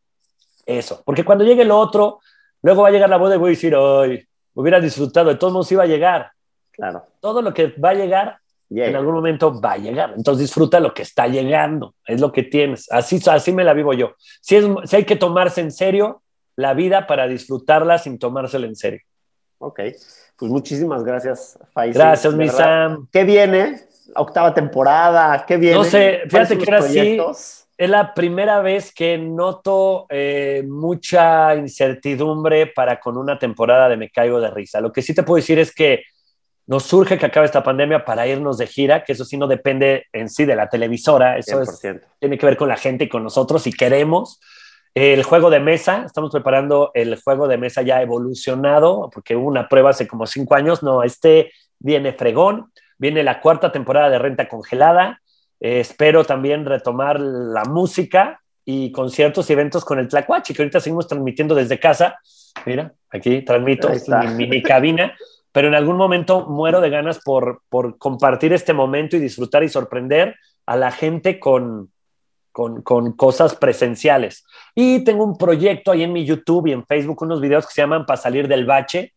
Eso. Porque cuando llegue lo otro, luego va a llegar la boda y voy a decir, hoy hubiera disfrutado, de todos modos iba a llegar. Claro. Todo lo que va a llegar, en algún momento va a llegar. Entonces disfruta lo que está llegando, es lo que tienes. Así, así me la vivo yo. Si, es, si hay que tomarse en serio la vida para disfrutarla sin tomársela en serio. Ok, pues muchísimas gracias. Gracias, mi Sam. ¿Qué viene? Octava temporada, ¿qué viene? No sé, fíjate que era así es la primera vez que noto eh, mucha incertidumbre para con una temporada de Me Caigo de Risa. Lo que sí te puedo decir es que nos surge que acabe esta pandemia para irnos de gira, que eso sí no depende en sí de la televisora, eso tiene que ver con la gente y con nosotros si queremos. El juego de mesa, estamos preparando el juego de mesa ya evolucionado, porque hubo una prueba hace como cinco años, no, este viene fregón, viene la cuarta temporada de Renta Congelada, eh, espero también retomar la música y conciertos y eventos con el Tlacuachi, que ahorita seguimos transmitiendo desde casa. Mira, aquí transmito, mi mini cabina, pero en algún momento muero de ganas por, por compartir este momento y disfrutar y sorprender a la gente con, con, con, cosas presenciales. Y tengo un proyecto ahí en mi YouTube y en Facebook, unos videos que se llaman Para salir del bache,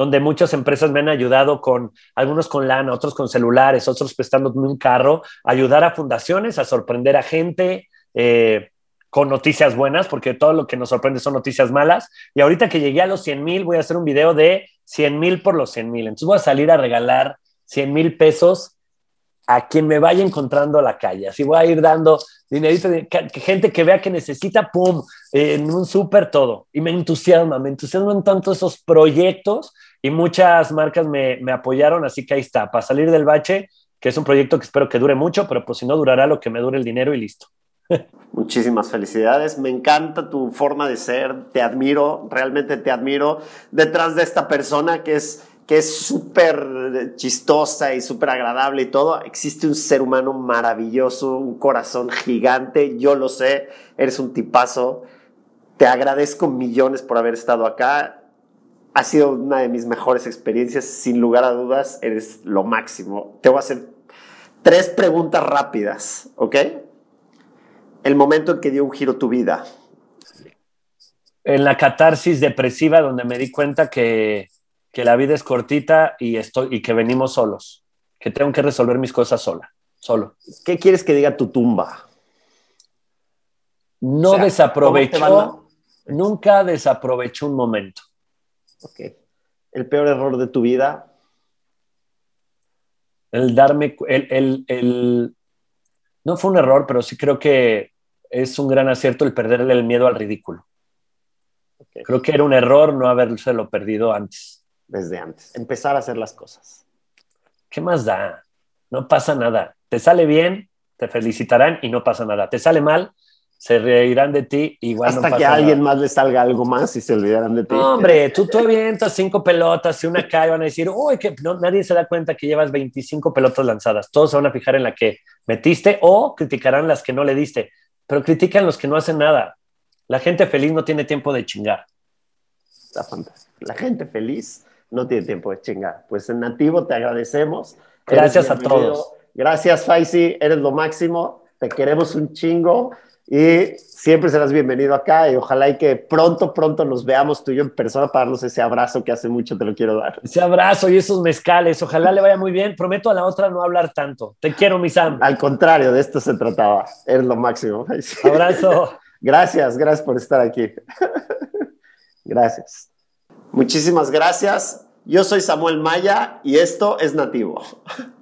donde muchas empresas me han ayudado con, algunos con lana, otros con celulares, otros prestándome un carro, ayudar a fundaciones, a sorprender a gente eh, con noticias buenas, porque todo lo que nos sorprende son noticias malas. Y ahorita que llegué a los 100 mil, voy a hacer un video de 100 mil por los 100 mil. Entonces voy a salir a regalar 100 mil pesos a quien me vaya encontrando a la calle. Así voy a ir dando dinerito, gente que vea que necesita, pum, en un súper todo. Y me entusiasma, me entusiasman tanto esos proyectos y muchas marcas me, me, apoyaron, así que ahí está, para salir del bache, que es un proyecto que espero que dure mucho, pero pues si no durará lo que me dure el dinero y listo. Muchísimas felicidades, me encanta tu forma de ser, te admiro, realmente te admiro detrás de esta persona que es que es súper chistosa y súper agradable y todo, existe un ser humano maravilloso, un corazón gigante, yo lo sé, eres un tipazo, te agradezco millones por haber estado acá, ha sido una de mis mejores experiencias, sin lugar a dudas, eres lo máximo. Te voy a hacer tres preguntas rápidas, ¿ok? El momento en que dio un giro tu vida. En la catarsis depresiva donde me di cuenta que, que la vida es cortita y, estoy, y que venimos solos, que tengo que resolver mis cosas sola, solo. ¿Qué quieres que diga tu tumba? No desaprovechó, nunca desaprovechó un momento. Ok. ¿El peor error de tu vida? El darme, el, el, no fue un error, pero sí creo que es un gran acierto el perderle el miedo al ridículo. Creo que era un error no habérselo perdido antes. Desde antes. Empezar a hacer las cosas. ¿Qué más da? No pasa nada. Te sale bien, te felicitarán y no pasa nada. Te sale mal, se reirán de ti, igual Hasta que a alguien más le salga algo más y se olvidarán de ti. hombre, tú, tú avientas cinco pelotas y una cae, van a decir, uy, que no, nadie se da cuenta que llevas 25 pelotas lanzadas. Todos se van a fijar en la que metiste o criticarán las que no le diste, pero critican los que no hacen nada. La gente feliz no tiene tiempo de chingar. Está fantástico. La gente feliz no tiene tiempo de chingar. Pues en nativo te agradecemos. Gracias a todos. Gracias, Faisy. Eres lo máximo. Te queremos un chingo. Y siempre serás bienvenido acá y ojalá y que pronto, pronto nos veamos tú y yo en persona para darnos ese abrazo que hace mucho te lo quiero dar. Ese abrazo y esos mezcales, ojalá le vaya muy bien. Prometo a la otra no hablar tanto. Te quiero, mi Sam. Al contrario, de esto se trataba. Eres lo máximo. Abrazo. Gracias, gracias por estar aquí. Gracias. Muchísimas gracias. Yo soy Samuel Maya y esto es Nativo.